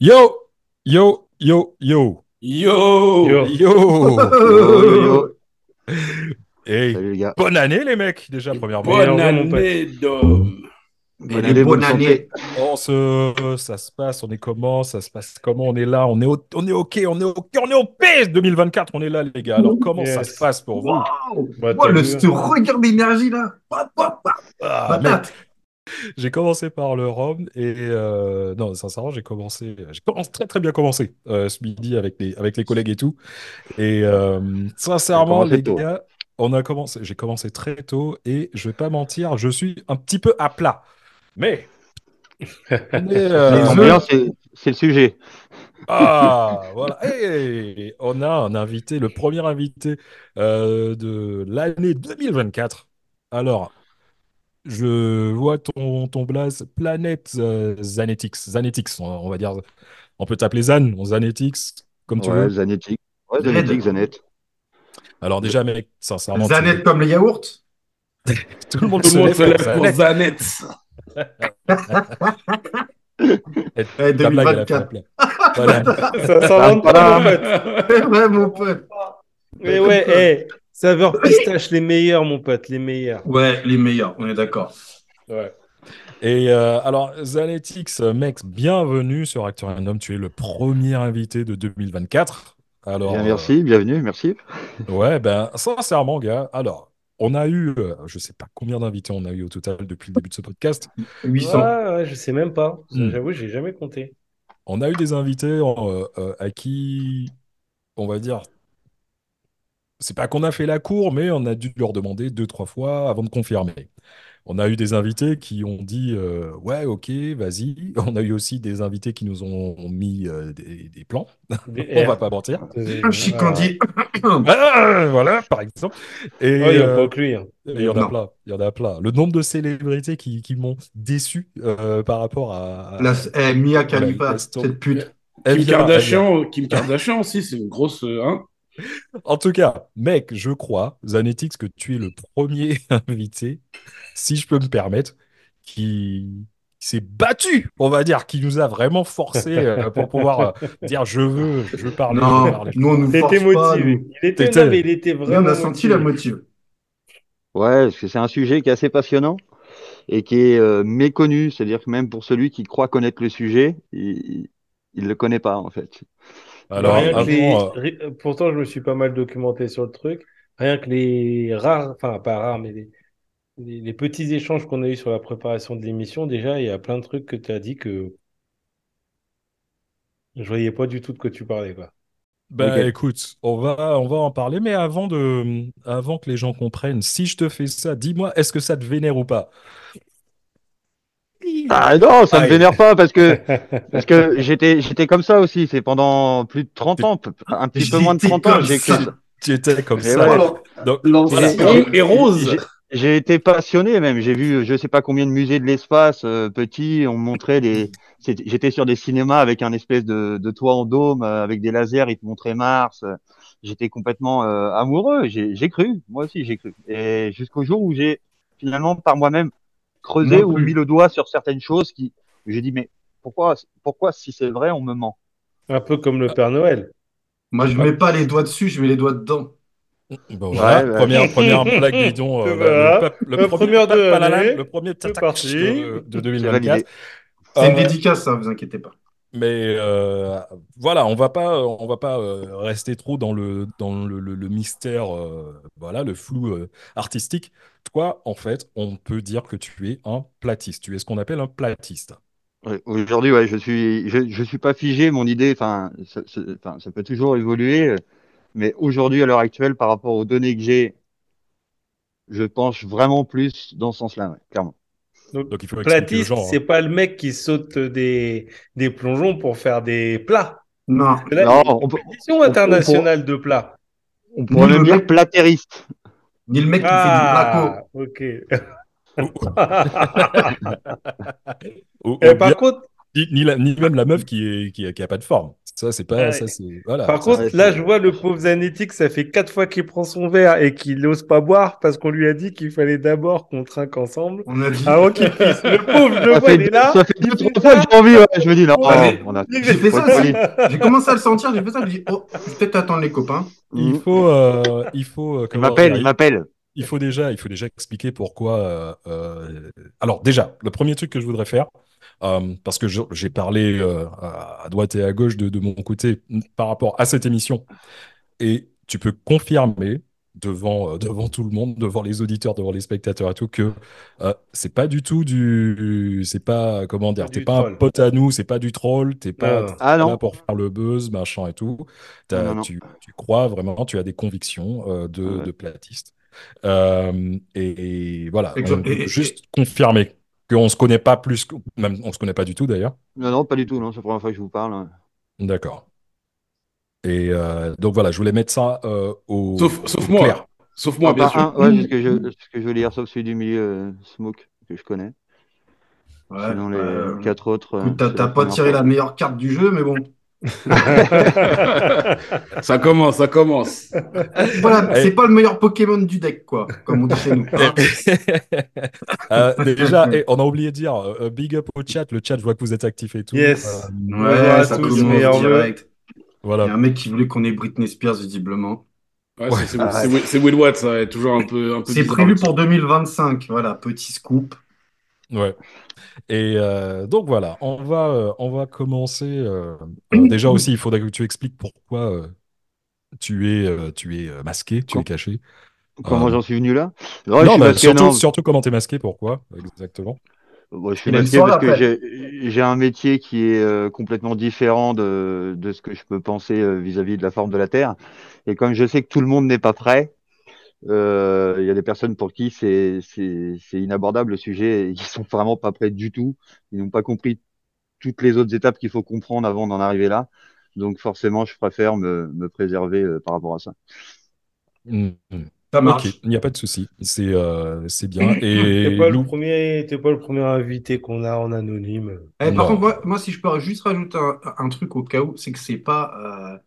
Yo, yo, yo, yo, Yo Yo. yo. Yo, yo, yo. Hey, Salut les gars. bonne année les mecs, déjà premièrement. Bonne mon année d'homme Bonne année, bonne bonne année. On se, ça se passe, on est comment, ça se passe comment, on est là, on est, au- on est ok, on est ok, on est au PS 2024, on est là les gars. Alors comment ça Yes. se passe pour vous? Bah, Wow, le, vu, ce regard d'énergie là pop, pop. Ah, mec. J'ai commencé par le rhum et euh, non, sincèrement, j'ai commencé, j'ai commencé très très bien commencé euh, ce midi avec les avec les collègues et tout. Et euh, sincèrement, les tôt. gars, on a commencé, j'ai commencé très tôt et je vais pas mentir, je suis un petit peu à plat. Mais Les ambiances, c'est le sujet. ah, voilà. Et on a un invité, le premier invité de l'année 2024. Alors, je vois ton, ton blaze Planète euh, Zanetix. Zanetix, on, on va dire. On peut t'appeler Zan, on Zanetix, comme tu ouais, veux. Zanetti. Ouais, Red. Zanetti, Zanet. Alors, déjà, mec, sincèrement, tu- Zanette comme les yaourts? Tout le monde Tout se le monde lève se pour lève pour Zanet. Zanette Et Eh, ta blague, elle a fait un 2024. plat. Voilà. Ça s'invente pas, mon pote. Ouais, mon pote. Mais ouais, hey, saveur pistache, les meilleurs, mon pote, les meilleurs. Ouais, les meilleurs, on est d'accord. Ouais. Et euh, alors, Zanetix, mec, bienvenue sur Acteur Random. Tu es le premier invité de 2024. Alors, Bien, merci, bienvenue, merci. euh, ouais, ben, sincèrement, gars, alors, on a eu, euh, je sais pas combien d'invités on a eu au total depuis le début de ce podcast. 800. Ouais, ouais, je sais même pas. Hmm. J'avoue, j'ai jamais compté. On a eu des invités euh, euh, à qui, on va dire, c'est pas qu'on a fait la cour, mais on a dû leur demander deux, trois fois avant de confirmer. On a eu des invités qui ont dit euh, ouais, ok, vas-y. On a eu aussi des invités qui nous ont mis euh, des, des plans. Des On va pas mentir. Un chicandi. Ah, voilà, par exemple. Et Oh, il y a euh, hein. il y en a Non. plein. Il y en a plein. Le nombre de célébrités qui, qui m'ont déçu euh, par rapport à. à- La, eh, Mia Khalifa, cette pute. Elle Kim. Kardashian, Kim Kardashian aussi, c'est une grosse. Hein En tout cas, mec, je crois, Zanetix, que tu es le premier invité, si je peux me permettre, qui s'est battu, on va dire, qui nous a vraiment forcé euh, pour pouvoir euh, dire je veux, je veux parler. je veux Non, parler. nous on nous Il force était pas. motivé. nous. Il était, il vraiment on a senti motivé. la motive. Ouais, parce que c'est un sujet qui est assez passionnant et qui est euh, méconnu. C'est-à-dire que même pour celui qui croit connaître le sujet, il ne le connaît pas, en fait. Alors, Rien que avant, les- euh, Pourtant, je me suis pas mal documenté sur le truc. Rien que les rares, enfin pas rares, mais les, les, les petits échanges qu'on a eu sur la préparation de l'émission, déjà, il y a plein de trucs que tu as dit que je voyais pas du tout de quoi tu parlais, quoi. ben, Ok. écoute, on va, on va en parler, mais avant, de, avant que les gens comprennent, si je te fais ça, dis-moi, est-ce que ça te vénère ou pas? Ah non, ça me Aïe. vénère pas parce que parce que j'étais j'étais comme ça aussi. C'est pendant plus de 30 ans, un petit peu moins de J'étais 30 ans, j'ai écrit ça. Tu étais comme Et ça. Et Rose J'ai- été passionné même. J'ai vu je sais pas combien de musées de l'espace euh, petits. On me montrait c'était- J'étais sur des cinémas avec un espèce de, de toit en dôme euh, avec des lasers. Ils te montraient Mars. euh, J'étais complètement euh, amoureux. J'ai j'ai cru. Moi aussi j'ai cru. Et jusqu'au jour où j'ai finalement par moi-même creusé ou plus. mis le doigt sur certaines choses qui. J'ai dit mais pourquoi pourquoi si c'est vrai on me ment? Un peu comme le Père Noël. Moi, je mets pas les doigts dessus, je mets les doigts dedans. Bon, voilà, Ouais, ouais. première, première blague bidon. euh, Voilà. le, le La premier première de palala, le premier de, de C'est 2024. validé. C'est une Euh, dédicace, ça, vous inquiétez pas. Mais euh, voilà, on va pas, on va pas euh, rester trop dans le dans le, le- mystère, euh, voilà, le flou euh, artistique. Toi, en fait, on peut dire que tu es un platiste. Tu es ce qu'on appelle un platiste. Aujourd'hui, ouais, je suis, je, suis pas figé. Mon idée, enfin, ça, ça peut toujours évoluer, euh, mais aujourd'hui, à l'heure actuelle, par rapport aux données que j'ai, je penche vraiment plus dans ce sens-là, ouais, clairement. Donc il faut Platiste, hein. c'est pas le mec qui saute des, des plongeons pour faire des plats. Non. Là, Non, on peut- compétition internationale de plats. On pourrait le dire mec- platériste. Ni le mec qui Ah, ok. Ou, Et ou par bien- contre, Ni, ni la- ni même la meuf qui, est, qui, a, qui a pas de forme. Ça, c'est pas. Ouais. Ça, c'est. Voilà. Par contre, ouais, là, c'est- je vois le pauvre Zanetti, ça fait quatre fois qu'il prend son verre et qu'il n'ose pas boire parce qu'on lui a dit qu'il fallait d'abord qu'on trinque ensemble On a dit. avant qu'il puisse. Le pauvre, je vois, il est là. ça fait deux, trois fois que j'ai envie, ouais. Je me dis, non, Ouais, mais on a. J'ai fait ça. J'ai commencé à le sentir, j'ai fait ça, je me dis, oh, peut-être attendre les copains. il Mhm. faut. euh, il faut euh, Il comment m'appelle, il m'appelle. il faut déjà, il faut déjà expliquer pourquoi. euh, euh, Alors déjà, le premier truc que je voudrais faire, euh, parce que j'ai parlé euh, à droite et à gauche de, de mon côté par rapport à cette émission, et tu peux confirmer devant, euh, devant tout le monde, devant les auditeurs, devant les spectateurs et tout, que euh, c'est pas du tout du, c'est pas comment dire, t'es pas un troll. pote à nous, c'est pas du troll, t'es pas, Ah là pour faire le buzz, machin et tout. T'as- Non, non. Tu, tu crois vraiment, tu as des convictions euh, de, Ouais. de platiste. Euh, et, et voilà, et- juste confirmer qu'on se connaît pas plus, que- même on se connaît pas du tout d'ailleurs. Non, non, pas du tout, non. C'est la première fois que je vous parle. D'accord. Et euh, donc voilà, je voulais mettre ça euh, au, Sauf, sauf au moi. clair. Sauf moi, Ah, bien pas sûr. un, ouais, c'est ce que je, ce que je veux lire, sauf celui du milieu, euh, Smoke, que je connais. Ouais, Sinon, les euh, quatre autres. t'as pas tiré fois. la meilleure carte du jeu, mais bon. ça commence, ça commence. Voilà, c'est pas le meilleur Pokémon du deck, quoi, comme on dit chez nous. hein. Euh, déjà, et on a oublié de dire euh, big up au chat. Le chat, je vois que vous êtes actif et tout. Yes. Euh, Ouais, ça tous, commence direct. Il y voilà. a un mec qui voulait qu'on ait Britney Spears, visiblement. Ouais, c'est- c'est Ah, c'est Will- c'est Will Watts, ça est toujours un peu. Un peu C'est prévu pour 2025, voilà, petit scoop. Ouais. Et euh, donc voilà, on va, euh, on va commencer. euh, euh, déjà aussi, il faudrait que tu expliques pourquoi euh, tu es, euh, tu es masqué, tu es caché. Comment Euh, j'en suis venu là? Non, masqué, surtout, non. surtout comment t'es masqué, pourquoi exactement? Bon, je suis masqué parce que j'ai un métier qui est euh, complètement différent de, de ce que je peux penser euh, vis-à-vis de la forme de la Terre. Et comme je sais que tout le monde n'est pas prêt, euh, il y a des personnes pour qui c'est c'est c'est inabordable le sujet et qui sont vraiment pas prêts du tout. Ils n'ont pas compris toutes les autres étapes qu'il faut comprendre avant d'en arriver là. Donc forcément, je préfère me, me préserver euh, par rapport à ça. Mhm. Ça marche. Ok, il n'y a pas de souci, c'est euh, c'est bien. T'es Et pas le Lou- premier, t'es pas le premier invité qu'on a en anonyme. Eh, par contre, moi, moi, si je peux juste rajouter un, un truc au cas où, c'est que c'est pas, euh,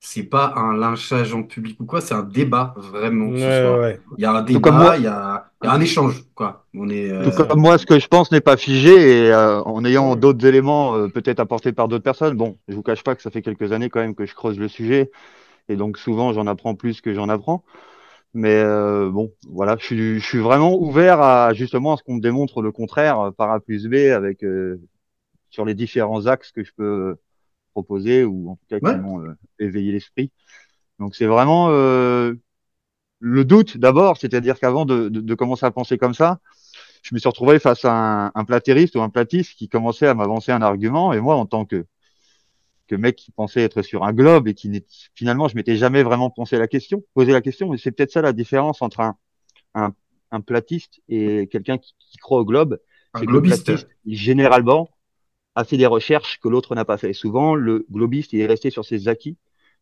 c'est pas un lynchage en public ou quoi, c'est un débat vraiment ce Ouais, soir. ouais. Il y a un Tout comme débat, moi. il y a, il y a un échange, quoi. On est, euh, Tout comme moi, ce que je pense n'est pas figé et euh, en ayant d'autres éléments euh, peut-être apportés par d'autres personnes. Bon, je vous cache pas que ça fait quelques années quand même que je creuse le sujet et donc souvent j'en apprends plus que j'en apprends. Mais euh, bon, voilà, je suis, je suis vraiment ouvert à justement à ce qu'on me démontre le contraire euh, par A plus B avec euh, sur les différents axes que je peux proposer ou en tout cas qui m'ont euh, éveillé l'esprit. Donc c'est vraiment euh, le doute d'abord, c'est-à-dire qu'avant de, de, de commencer à penser comme ça, je me suis retrouvé face à un, un platériste ou un platiste qui commençait à m'avancer un argument et moi en tant que que mec qui pensait être sur un globe et qui n'est finalement je m'étais jamais vraiment pensé la question, posé la question, mais c'est peut-être ça la différence entre un un, un platiste et quelqu'un qui, qui croit au globe, un le globiste. platiste généralement a fait des recherches que l'autre n'a pas fait. Souvent le globiste il est resté sur ses acquis,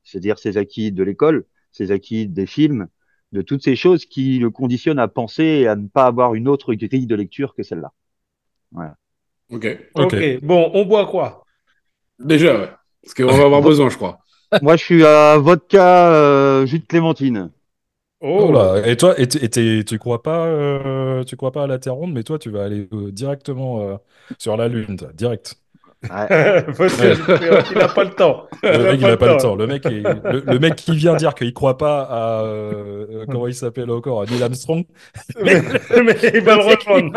c'est-à-dire ses acquis de l'école, ses acquis des films, de toutes ces choses qui le conditionnent à penser et à ne pas avoir une autre grille de lecture que celle-là. Ok. Ok. Ok, bon, on boit quoi? Déjà, ouais. Parce qu'on va avoir besoin, je crois. Moi, je suis à vodka euh, jus de clémentine. Oh là, et toi, et, et tu crois pas, euh, tu crois pas à la Terre ronde, mais toi, tu vas aller euh, directement euh, sur la Lune, toi, direct. Ouais. Parce que il n'a pas le temps. Le mec, il a pas le temps. Le mec, est- le, le mec qui vient dire qu'il croit pas à euh, comment il s'appelle encore, à Neil Armstrong. mais, mais il va le rejoindre.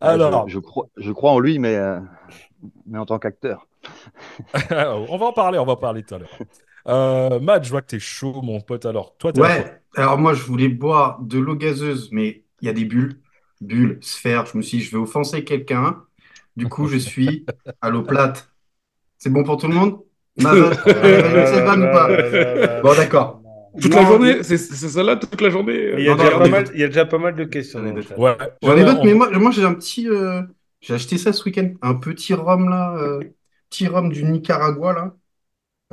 Alors, je, je crois, je crois en lui, mais, euh, mais en tant qu'acteur. on va en parler, on va en parler tout à l'heure. Euh, Matt, je vois que t'es chaud, mon pote. Alors, toi, t'es Ouais, alors moi je voulais boire de l'eau gazeuse, mais il y a des bulles, bulles, sphères. Je me suis dit, je vais offenser quelqu'un. Du coup, je suis à l'eau plate. C'est bon pour tout le monde? Ou pas? Bon, d'accord. Toute Non, la journée C'est c'est celle-là, toute la journée Il y, a Non, déjà non, pas mal, il y a déjà pas mal de questions. J'en ai d'autres. Ouais. Ouais, mais moi, moi j'ai un petit. euh, J'ai acheté ça ce week-end. Un petit rhum là. euh, Petit rhum du Nicaragua là.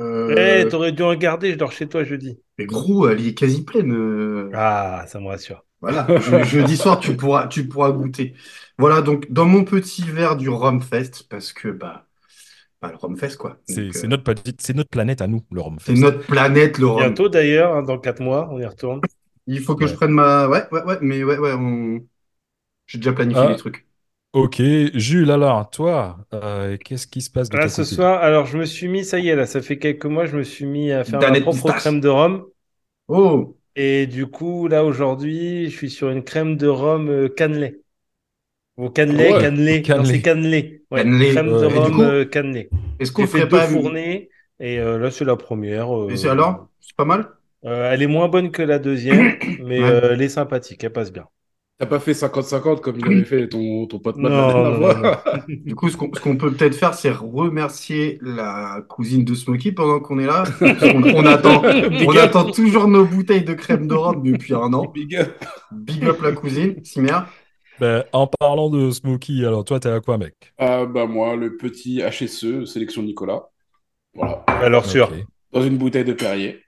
Euh, Eh, t'aurais dû regarder, je dors chez toi jeudi. mais gros, elle est quasi pleine. euh. Ah, ça me rassure. Voilà, je- jeudi soir, tu pourras, tu pourras goûter. Voilà, donc dans mon petit verre du Rumfest, parce que bah, bah le Rumfest, quoi. C'est c'est euh, notre, c'est notre planète à nous, le c'est Rumfest. notre planète, le Rhum. Bientôt d'ailleurs, hein, dans 4 mois, on y retourne. Il faut que je prenne ma. Ouais, ouais, ouais, mais ouais, ouais, on... j'ai déjà planifié Ah. les trucs. Ok, Jules, alors, toi, euh, qu'est-ce qui se passe de Là, ce soir, alors je me suis mis, ça y est, là, ça fait quelques mois, je me suis mis à faire ma propre crème de rhum. Oh, Et du coup, là, aujourd'hui, je suis sur une crème de rhum euh, cannelée. Ou cannelé, ouais, cannelé. Cannelé. c'est cannelé. Ouais, Cannelé. crème de Ouais. Rhum euh, cannelée. est-ce qu'on fait ferait deux pas. fournées. Et euh, là, c'est la première. euh, Et c'est alors? C'est pas mal? euh, elle est moins bonne que la deuxième, mais elle est sympathique, elle passe bien. T'as pas fait 50-50 comme il avait fait ton, ton pote Non, Du coup, ce qu'on ce qu'on peut peut-être faire, c'est remercier la cousine de Smokey pendant qu'on est là. On attend, Big on up. attend toujours nos bouteilles de crème de rhum depuis un an. Big up. Big up la cousine, Cimer. Ben, en parlant de Smokey, alors toi, t'es à quoi, mec? Ah bah moi, le petit HSE, sélection Nicolas. Voilà. Alors, sûr. Dans une bouteille de Perrier.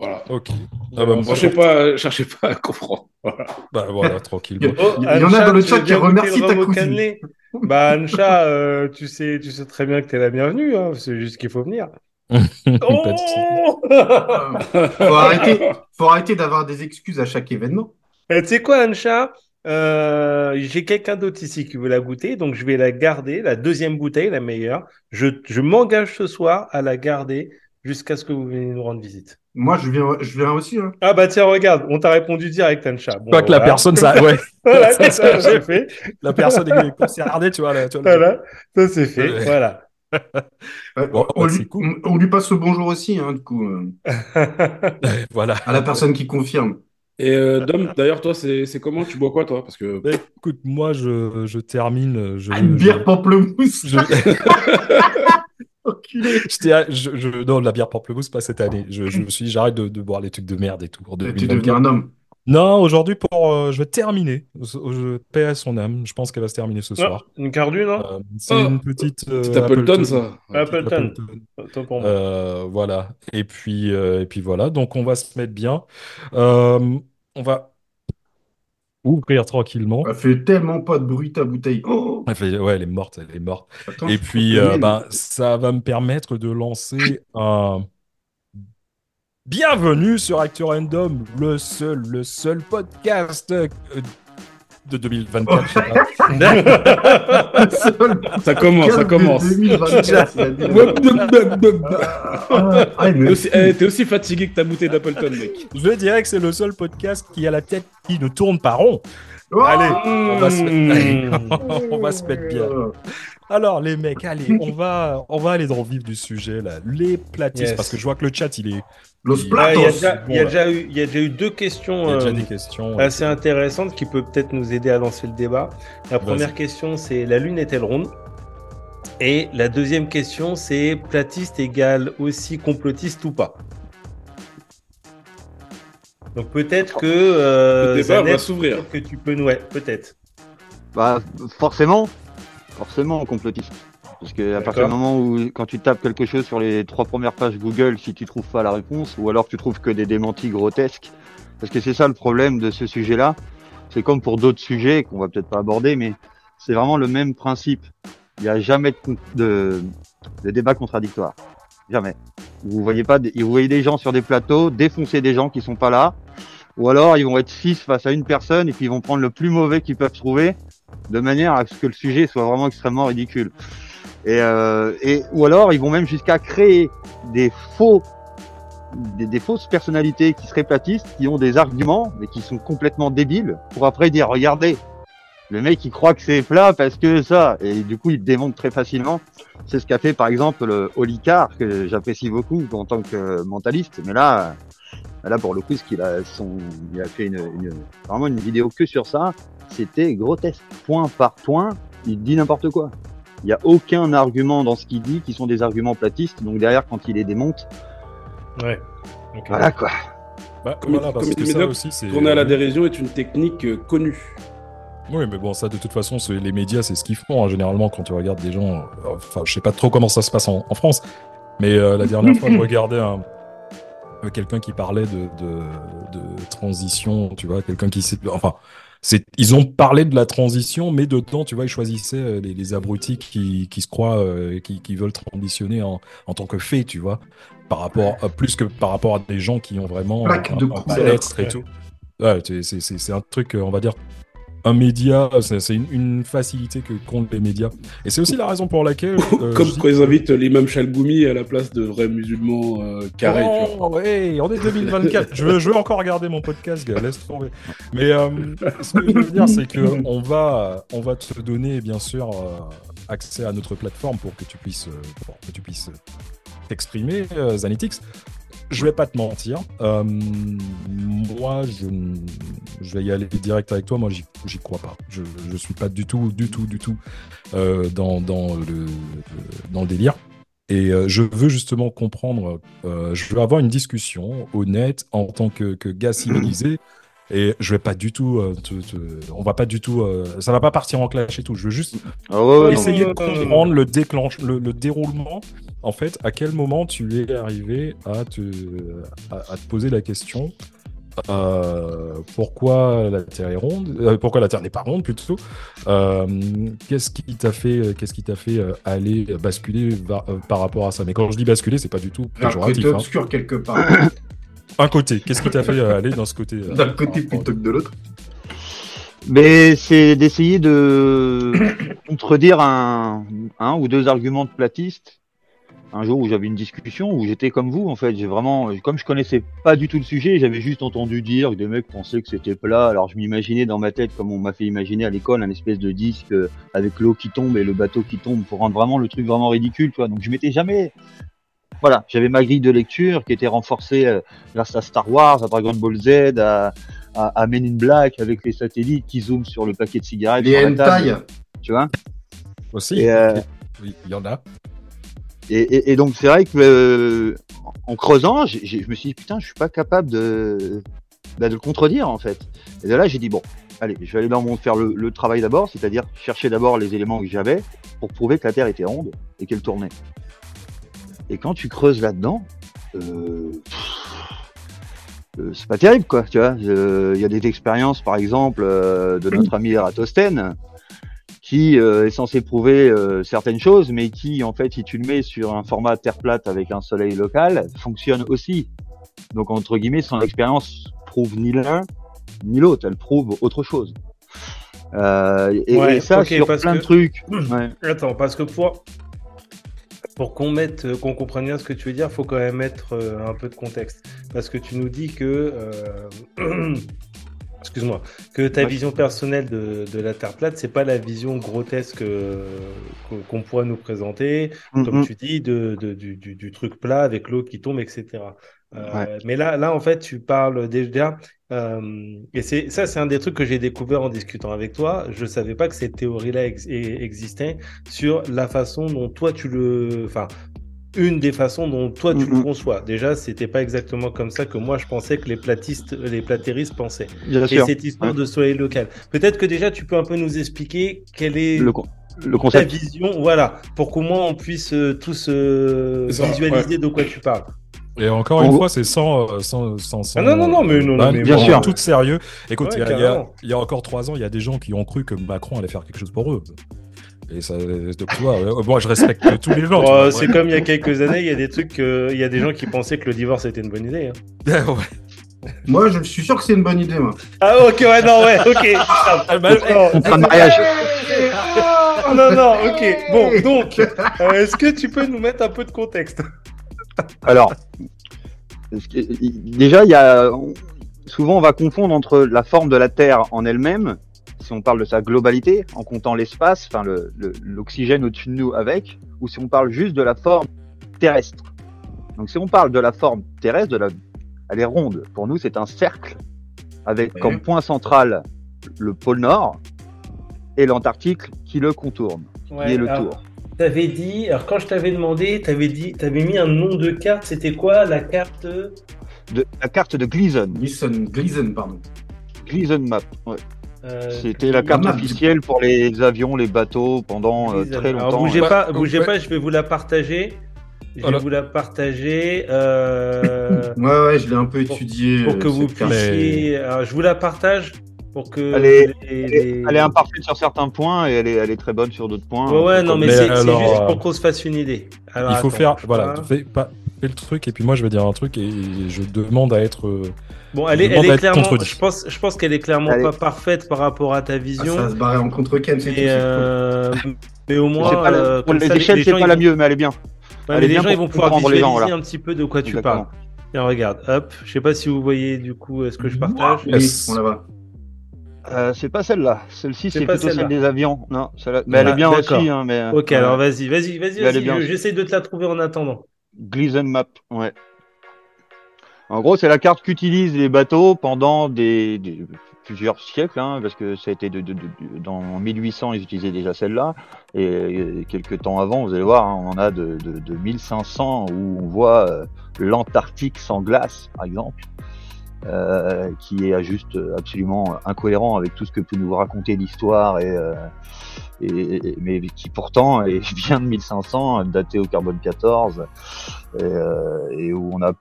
Voilà. ok. Ah bah, cherchez pas, cherchez pas à comprendre. Voilà. bah, voilà, tranquille. Il y a- Bon. Oh, Il y en a dans le tu chat qui remercie ta cousine. cannelé Bah, Ancha, euh, tu sais, tu sais très bien que t'es la bienvenue, hein, c'est juste qu'il faut venir. Oh Faut arrêter, faut arrêter d'avoir des excuses à chaque événement. Et tu sais quoi, Ancha? Euh, j'ai quelqu'un d'autre ici qui veut la goûter, donc je vais la garder, la deuxième bouteille, la meilleure. Je, je m'engage ce soir à la garder jusqu'à ce que vous veniez nous rendre visite. Moi, je viens, je viens aussi. hein. Ah bah tiens, regarde, on t'a répondu direct, Ancha. Bon, Pas que la personne, ça, ouais, Voilà, c'est ça, c'est fait. la personne est concernée, tu vois, là, tu vois, le- Voilà, ça c'est fait. Ouais. Voilà. Bon, on, bah, c'est lui, cool. on- lui passe le bonjour aussi, hein, du coup, euh, voilà. à la personne qui confirme. Et euh, Dom, d'ailleurs, toi, c'est comment? Tu bois quoi, toi? Parce que Ben, écoute, moi, je, je termine, je, Ah, une bière je- pamplemousse. je- Enculé. Je, je- non, la bière pamplemousse, pas cette année. Je, je me suis dit, j'arrête de, de boire les trucs de merde et tout. en Tu es 2024. devenu un homme. Non, aujourd'hui, pour, euh, je vais terminer. Je, paie à son âme. Je pense qu'elle va se terminer ce Non, soir. une cardu, non? Euh, c'est Oh. une petite. euh, c'est Appleton, ça. Ouais, petite Appleton. Pour moi. Euh, voilà. Et puis, euh, et puis voilà. Donc, on va se mettre bien. Euh, on va ouvrir tranquillement. Elle fait tellement pas de bruit ta bouteille. Oh Elle fait- ouais, elle est morte, elle est morte. Attends, Et puis, euh, ben, ça va me permettre de lancer un bienvenue sur Actu Random, le seul, le seul podcast euh, de 2024. je sais pas. le seul Ça commence, ça commence. 2024, c'est la bière. T'es aussi, fatigué que ta bouteille d'Appleton, mec. Je dirais que c'est le seul podcast qui a la tête qui ne tourne pas rond. Oh Allez, on va se Mmh. on va se mettre bien. Alors les mecs, allez, on va, on va aller dans le vif du sujet là. Les platistes, Yes. parce que je vois que le chat il est, Los Il- Ah, il y a déjà, il y a déjà eu, il y a déjà eu deux il questions y a déjà euh, des questions. assez intéressantes qui peuvent peut-être nous aider à lancer le débat. La première question, c'est la Lune est-elle ronde? Et la deuxième question, c'est platiste égale aussi complotiste ou pas? Donc peut-être que euh, Le débat va s'ouvrir. que tu peux nous, ouais, peut-être. Bah, forcément, forcément complotiste. Parce que à partir du moment où, quand tu tapes quelque chose sur les trois premières pages Google, si tu trouves pas la réponse, ou alors tu trouves que des démentis grotesques, parce que c'est ça le problème de ce sujet-là. C'est comme pour d'autres sujets qu'on va peut-être pas aborder, mais c'est vraiment le même principe. Il n'y a jamais de, de, de débat contradictoire. Jamais. Vous voyez pas, vous voyez des gens sur des plateaux défoncer des gens qui sont pas là, ou alors ils vont être six face à une personne et puis ils vont prendre le plus mauvais qu'ils peuvent trouver de manière à ce que le sujet soit vraiment extrêmement ridicule. Et, euh, et ou alors ils vont même jusqu'à créer des faux, des, fausses personnalités qui seraient platistes, qui ont des arguments mais qui sont complètement débiles, pour après dire regardez, le mec il croit que c'est plat parce que ça, et du coup il te démontre très facilement. C'est ce qu'a fait par exemple le Olicard que j'apprécie beaucoup en tant que mentaliste, mais là, là pour le coup ce qu'il a, son, il a fait une, une, vraiment une vidéo que sur ça c'était grotesque. Point par point, il dit n'importe quoi. Il n'y a aucun argument dans ce qu'il dit qui sont des arguments platistes. Donc derrière, quand il les démonte, Ouais. Voilà quoi. Bah, Comme voilà, il- parce comme que ça Médoc, aussi c'est. Tourner à la dérision est une technique euh, connue. Oui, mais bon, ça, de toute façon, c'est- les médias, c'est ce qu'ils font, hein, généralement, quand tu regardes des gens. euh, Enfin, je sais pas trop comment ça se passe en, en France, mais euh, la dernière fois, je regardais un, euh, quelqu'un qui parlait de, de, de transition, tu vois, quelqu'un qui s'est, enfin, ils ont parlé de la transition, mais dedans, tu vois, ils choisissaient euh, les, les abrutis qui, qui se croient, euh, qui, qui veulent transitionner en, en tant que fait, tu vois, par rapport, à- plus que par rapport à des gens qui ont vraiment Plaque un, de un et tout. Ouais, c'est un truc, euh, on va dire, un média, c'est une, une facilité que comptent les médias. Et c'est aussi la raison pour laquelle. euh, Comme quand ils invitent l'imam Chalgoumi à la place de vrais musulmans euh, carrés, tu vois. Oh, ouais, on est 2024. je, veux, je veux encore regarder mon podcast, gars. Laisse tomber. Mais euh, ce que je veux dire, c'est que on va, on va te donner, bien sûr, accès à notre plateforme pour que tu puisses, pour que tu puisses t'exprimer, Zanitix. Je vais pas te mentir. euh, moi, je, vais y aller direct avec toi. Moi, j'y crois pas. Je, je suis pas du tout, du tout, du tout euh, dans, dans, le, dans le délire. Et euh, je veux justement comprendre, je veux avoir une discussion honnête en tant que, que gars civilisé. Et je vais pas du tout, euh, te- te- on va pas du tout, euh, ça va pas partir en clash et tout. Je veux juste Ah ouais, ouais, non, essayer de non, comprendre le déclenche, le, le déroulement. En fait, à quel moment tu es arrivé à te, à, à te poser la question euh, pourquoi la Terre est ronde, euh, pourquoi la Terre n'est pas ronde plutôt. Euh, qu'est-ce qui t'a fait, qu'est-ce qui t'a fait euh, aller basculer va- euh, par rapport à ça? Mais quand je dis basculer, c'est pas du tout péjoratif. hein. obscur quelque part. Un côté. Qu'est-ce qui t'a fait euh, aller dans ce côté euh, D'un côté plutôt que de l'autre. Mais c'est d'essayer de contredire un, un ou deux arguments de platistes. Un jour où j'avais une discussion où j'étais comme vous en fait, j'ai vraiment, comme je connaissais pas du tout le sujet, j'avais juste entendu dire que des mecs pensaient que c'était plat. Alors je m'imaginais dans ma tête, comme on m'a fait imaginer à l'école, un espèce de disque avec l'eau qui tombe et le bateau qui tombe pour rendre vraiment le truc vraiment ridicule, tu vois. Donc je m'étais jamais, voilà, j'avais ma grille de lecture qui était renforcée euh, grâce à Star Wars, à Dragon Ball Z, à, à, à Men in Black avec les satellites qui zooment sur le paquet de cigarettes. Les sur la table, hentai. tu vois. Aussi. Et, euh, Oui, il y en a. Et, et, et donc c'est vrai que euh, en creusant, je me suis dit putain, je suis pas capable de, bah, de le contredire en fait. Et de là j'ai dit bon, allez, je vais aller dans mon faire le, le travail d'abord, c'est-à-dire chercher d'abord les éléments que j'avais pour prouver que la Terre était ronde et qu'elle tournait. Et quand tu creuses là-dedans, euh, euh, c'est pas terrible quoi, tu vois. Il y a des expériences par exemple euh, de notre ami Eratosthène qui est censé prouver certaines choses, mais qui, en fait, si tu le mets sur un format terre plate avec un soleil local, fonctionne aussi. Donc, entre guillemets, son expérience prouve ni l'un ni l'autre, elle prouve autre chose. Euh, et, Ouais, et ça, ok, sur parce plein que- de trucs. Ouais. Attends, parce que pour, pour qu'on mette, euh, qu'on comprenne bien ce que tu veux dire, faut quand même mettre euh, un peu de contexte. Parce que tu nous dis que, euh, excuse-moi, que ta Ouais. vision personnelle de, de la Terre plate, c'est pas la vision grotesque qu'on pourrait nous présenter, comme Mhm. tu dis, de, de- du, du- du truc plat avec l'eau qui tombe, etc. Euh, Ouais. Mais là, là, en fait, tu parles déjà. euh, et c'est ça, c'est un des trucs que j'ai découvert en discutant avec toi. Je savais pas que cette théorie-là ex- e- existait sur la façon dont toi tu le, enfin, une des façons dont toi tu le conçois. Déjà, c'était pas exactement comme ça que moi je pensais que les platistes, les platéristes pensaient. Bien Et sûr. cette histoire Ouais. de soleil local. Peut-être que déjà tu peux un peu nous expliquer quelle est Le, con- le ta concept. vision, voilà, pour qu'au moins on puisse euh, tous euh, visualiser de quoi tu parles. Et encore En une fois, c'est sans, euh, sans, sans, sans- Ah non, non, non, mais non, non, Bah, mais bien en sûr. Tout sérieux. Écoute, Ouais, il y a- y, y encore trois ans, il y a des gens qui ont cru que Macron allait faire quelque chose pour eux. Et ça, donc, tu vois, euh, moi, je respecte tous les gens. Oh, c'est comme il y a quelques années, il y a des trucs, euh, il y a des gens qui pensaient que le divorce était une bonne idée. hein. ouais. Moi, je suis sûr que c'est une bonne idée, moi. Ah ok, ouais, non, ouais, ok. Ah, bah, Non, de mariage. Non, non, ok. Bon, donc, euh, est-ce que tu peux nous mettre un peu de contexte? Alors, déjà, il y a souvent on va confondre entre la forme de la Terre en elle-même, si on parle de sa globalité, en comptant l'espace, enfin le- le- l'oxygène au-dessus de nous avec, ou si on parle juste de la forme terrestre. Donc si on parle de la forme terrestre, de la, elle est ronde. Pour nous, c'est un cercle avec comme point central le pôle Nord et l'Antarctique qui le contourne, qui est le tour. T'avais dit, alors quand je t'avais demandé, t'avais dit, t'avais mis un nom de carte, c'était quoi la carte De, la carte de Gleason, Gleason, Gleason, pardon. Gleason Map. ouais. euh, C'était la carte map. officielle pour les avions, les bateaux pendant euh, très Alors longtemps. bougez Ouais. pas, bougez Ouais. pas, je vais vous la partager. Je Voilà. vais vous la partager euh, Ouais, ouais, je l'ai un peu Pour- étudié. pour que euh, vous puissiez. Alors, je vous la partage pour que. Elle est- les- Elle est, les- elle est imparfaite sur certains points et elle est, elle est très bonne sur d'autres points. Ouais, ouais, non, mais, Mais c'est juste euh, pour qu'on se fasse une idée. Alors, Il faut attends, faire, voilà, fais, pas, fais le truc et puis moi je vais dire un truc et je demande à être. euh, Bon, elle est, elle est être clairement. Je pense, je pense qu'elle est clairement pas parfaite par rapport à ta Ah, vision. ça va se barrer en contre-ken, c'est tout. mais, c'est euh, mais au moins, pas la- euh, pour les ça, échelles, c'est pas ils la mieux, mais elle est bien. Ouais, Elle mais est les bien gens, ils vont pouvoir comprendre les gens, visualiser un petit peu de quoi tu parles. Tiens, regarde, hop, je sais pas si vous voyez du coup euh, ce que je partage? Oui, Yes. on la voit. Euh, c'est pas celle-là. Celle-ci, C'est plutôt celle des avions. Non, celle-là. Mais elle est bien d'accord. aussi, hein, mais. Ok, alors vas-y, vas-y, vas-y, aussi. j'essaie de te la trouver en attendant. Gleason Map, ouais. En gros, c'est la carte qu'utilisent les bateaux pendant des, des- plusieurs siècles, hein, parce que ça a été de, de- de- de- dans 1800, ils utilisaient déjà celle-là, et, euh, quelques temps avant, vous allez voir, hein, on en a de, de, de 1500 où on voit euh, l'Antarctique sans glace, par exemple, euh, qui est juste absolument incohérent avec tout ce que peut nous raconter l'histoire, et, euh, et, et- mais qui pourtant est bien de 1500, daté au carbone 14, et, euh, et où on a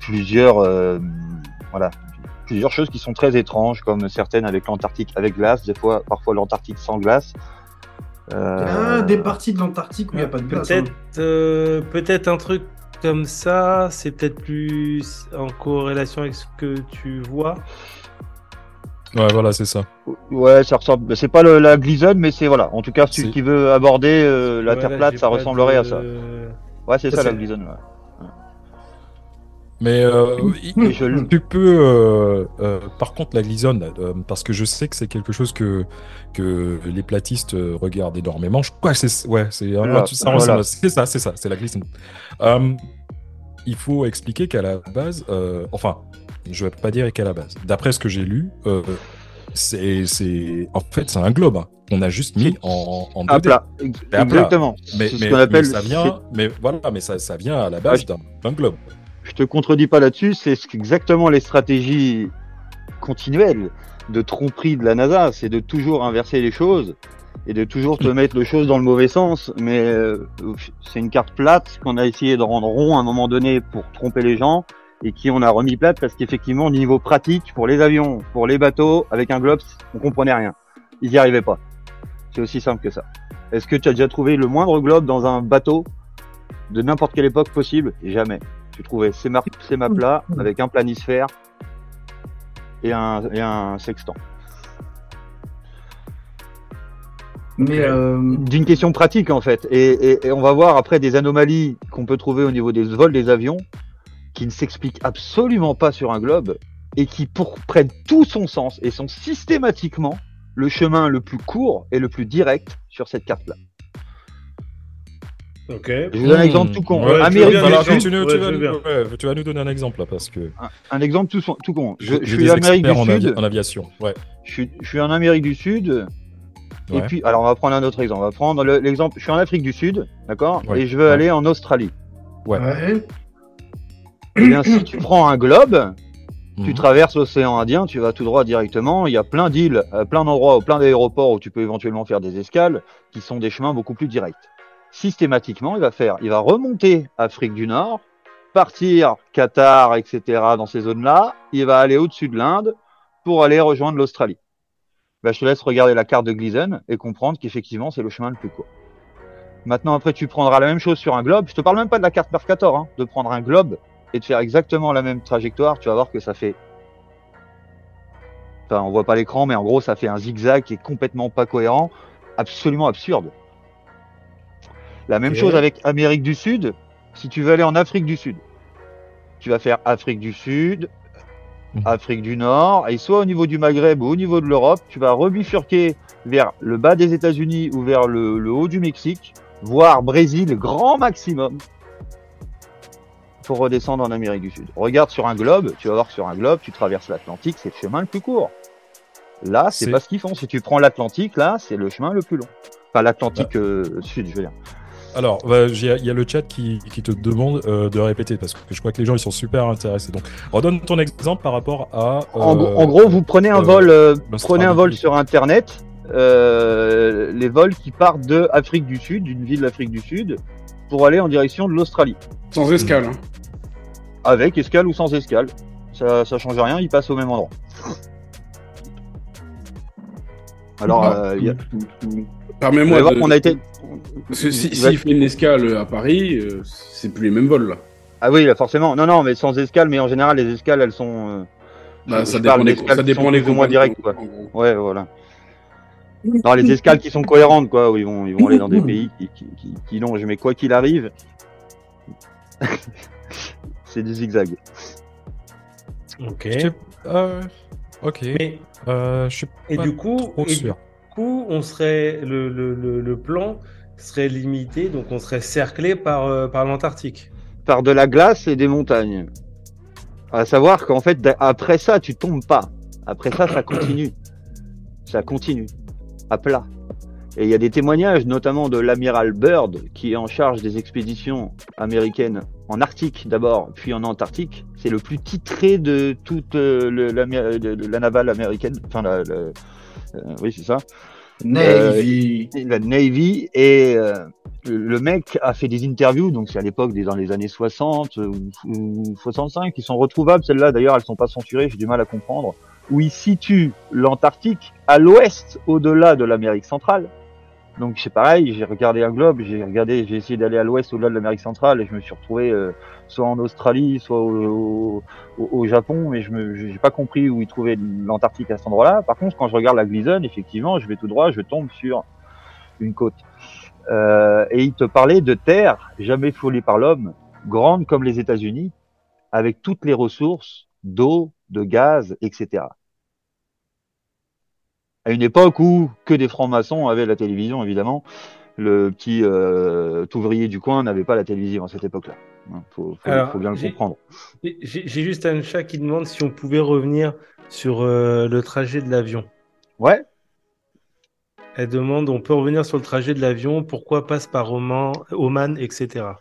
plusieurs euh, voilà plusieurs choses qui sont très étranges comme certaines avec l'Antarctique avec glace des fois parfois l'Antarctique sans glace Euh, Ah, des parties de l'Antarctique où il n'y a pas de glace. hein. Peut-être, euh, peut-être un truc comme ça, c'est peut-être plus en corrélation avec ce que tu vois. Ouais, voilà, c'est ça. ouais ça ressemble c'est pas le- la Gleason mais c'est voilà en tout cas celui qui veut aborder euh, la Terre plate ça ressemblerait de- à ça ouais c'est ça la Gleason ouais. Mais euh, il- je tu peux, euh, euh, par contre, la glisonne, parce que je sais que c'est quelque chose que, que les platistes regardent énormément. Je crois que c'est ouais, c'est Voilà, ça voilà. c'est ça, c'est la glissade. Euh, il faut expliquer qu'à la base, enfin, je vais pas dire qu'à la base. D'après ce que j'ai lu, c'est, c'est, en fait, c'est un globe hein, qu'on a juste mis en, en à 2D. plat exactement Mais, ce mais- qu'on appelle mais ça vient, mais voilà, mais ça, ça vient à la Ah, base d'un, d'un globe. Je te contredis pas là-dessus, c'est ce- exactement les stratégies continuelles de tromperie de la NASA, c'est de toujours inverser les choses et de toujours te mettre les choses dans le mauvais sens. Mais euh, c'est une carte plate qu'on a essayé de rendre rond à un moment donné pour tromper les gens et qui on a remis plate parce qu'effectivement, au niveau pratique, pour les avions, pour les bateaux, avec un globe, on comprenait rien. Ils y arrivaient pas. C'est aussi simple que ça. Est-ce que tu as déjà trouvé le moindre globe dans un bateau de n'importe quelle époque possible? Jamais tu trouvais ces, ces maps-là avec un planisphère et un, et un sextant. Mais euh, D'une question pratique en fait. Et, et- et on va voir après des anomalies qu'on peut trouver au niveau des vols des avions qui ne s'expliquent absolument pas sur un globe et qui pour, prennent tout son sens et sont systématiquement le chemin le plus court et le plus direct sur cette carte-là. Ok. Je vous donne un exemple tout con. Ouais, tu veux Amérique bien- du Sud, Ouais, tu, je vas nous, ouais, tu vas nous donner un exemple là, parce que un, un exemple tout, tout con. Je, je suis des Amérique du en, avi- Sud. en aviation. Ouais. Je suis, je suis en Amérique du Sud. Et Ouais. puis, alors on va prendre un autre exemple. On va prendre le- l'exemple. Je suis en Afrique du Sud, d'accord? Ouais. Et je veux Ouais. aller en Australie. Ouais. ouais. Eh bien, si tu prends un globe, tu Mhm. traverses l'océan Indien, tu vas tout droit directement. Il y a plein d'îles, euh, plein d'endroits, ou plein d'aéroports où tu peux éventuellement faire des escales, qui sont des chemins beaucoup plus directs. Systématiquement, il va faire, il va remonter Afrique du Nord, partir Qatar, etc. dans ces zones-là. Il va aller au-dessus de l'Inde pour aller rejoindre l'Australie. Bah, je te laisse regarder la carte de Gleason et comprendre qu'effectivement, c'est le chemin le plus court. Maintenant, après, tu prendras la même chose sur un globe. Je te parle même pas de la carte Mercator, hein, de prendre un globe et de faire exactement la même trajectoire. Tu vas voir que ça fait. Enfin, on voit pas l'écran, mais en gros, ça fait un zigzag qui est complètement pas cohérent, absolument absurde. La même chose avec Amérique du Sud. Si tu veux aller en Afrique du Sud, tu vas faire Afrique du Sud, Mhm. Afrique du Nord, et soit au niveau du Maghreb ou au niveau de l'Europe, tu vas rebifurquer vers le bas des États-Unis ou vers le, le haut du Mexique, voire Brésil, grand maximum, pour redescendre en Amérique du Sud. Regarde sur un globe, tu vas voir que sur un globe, tu traverses l'Atlantique, c'est le chemin le plus court. Là, c'est C'est- pas ce qu'ils font. Si tu prends l'Atlantique, là, c'est le chemin le plus long. Enfin, l'Atlantique euh, sud, je veux dire. Alors, bah, il y a le chat qui, qui te demande euh, de répéter parce que je crois que les gens ils sont super intéressés. Donc, redonne ton exemple par rapport à. En, euh, en gros, vous prenez un euh, vol, euh, l'Australie. prenez un vol sur Internet, euh, les vols qui partent de Afrique du Sud, d'une ville d'Afrique du Sud, pour aller en direction de l'Australie. Sans escale. hein. Avec escale ou sans escale. Ça, ça change rien, ils passent au même endroit. Alors, euh, il y a- Permets-moi de... qu'on a été. Parce que si- s'il fait une escale à Paris, euh, c'est plus les mêmes vols là. Ah oui, là, forcément. Non, non, mais sans escale, mais en général, les escales, elles sont. euh, Bah, ça parle dépend des, d'escales ça dépend ou moins directes, quoi. Ouais, voilà. Non, les escales qui sont cohérentes, quoi, où ils vont, ils vont aller dans des pays qui, qui, qui, qui longent. Mais quoi qu'il arrive, c'est du zigzag. Ok. Je sais- euh, ok. Mais, Euh, je suis et pas du coup, trop et du coup, on serait le, le, le, le plan serait limité, donc on serait cerclé par, euh, par l'Antarctique. Par de la glace et des montagnes. À savoir qu'en fait, après ça, tu tombes pas. Après ça, ça continue. Ça continue. À plat. Et il y a des témoignages, notamment de l'amiral Byrd, qui est en charge des expéditions américaines en Arctique d'abord, puis en Antarctique. C'est le plus titré de toute euh, le- la navale américaine. Enfin, la, la- euh, oui, c'est ça. Navy. La Navy. Et euh, le mec a fait des interviews, donc c'est à l'époque des dans les années 60 ou, ou 65, qui sont retrouvables. Celles-là, d'ailleurs, elles sont pas censurées. J'ai du mal à comprendre. Où il situe l'Antarctique à l'ouest, au-delà de l'Amérique centrale. Donc c'est pareil, j'ai regardé un globe, j'ai regardé, j'ai essayé d'aller à l'ouest, au-delà de l'Amérique centrale, et je me suis retrouvé euh, soit en Australie, soit au, au, au Japon, mais je j'ai pas compris où il trouvait l'Antarctique à cet endroit-là. Par contre, quand je regarde la Gleason, effectivement, je vais tout droit, je tombe sur une côte. Euh, et il te parlait de terres jamais foulées par l'homme, grandes comme les États-Unis, avec toutes les ressources d'eau, de gaz, etc. À une époque où que des francs-maçons avaient la télévision, évidemment, le petit euh, ouvrier du coin n'avait pas la télévision à cette époque-là. Hein, Faut, faut, Alors, faut bien le j'ai- comprendre. J'ai j'ai juste un chat qui demande si on pouvait revenir sur euh, le trajet de l'avion. Ouais, Elle demande, on peut revenir sur le trajet de l'avion, pourquoi passe par Oman, Oman, etc.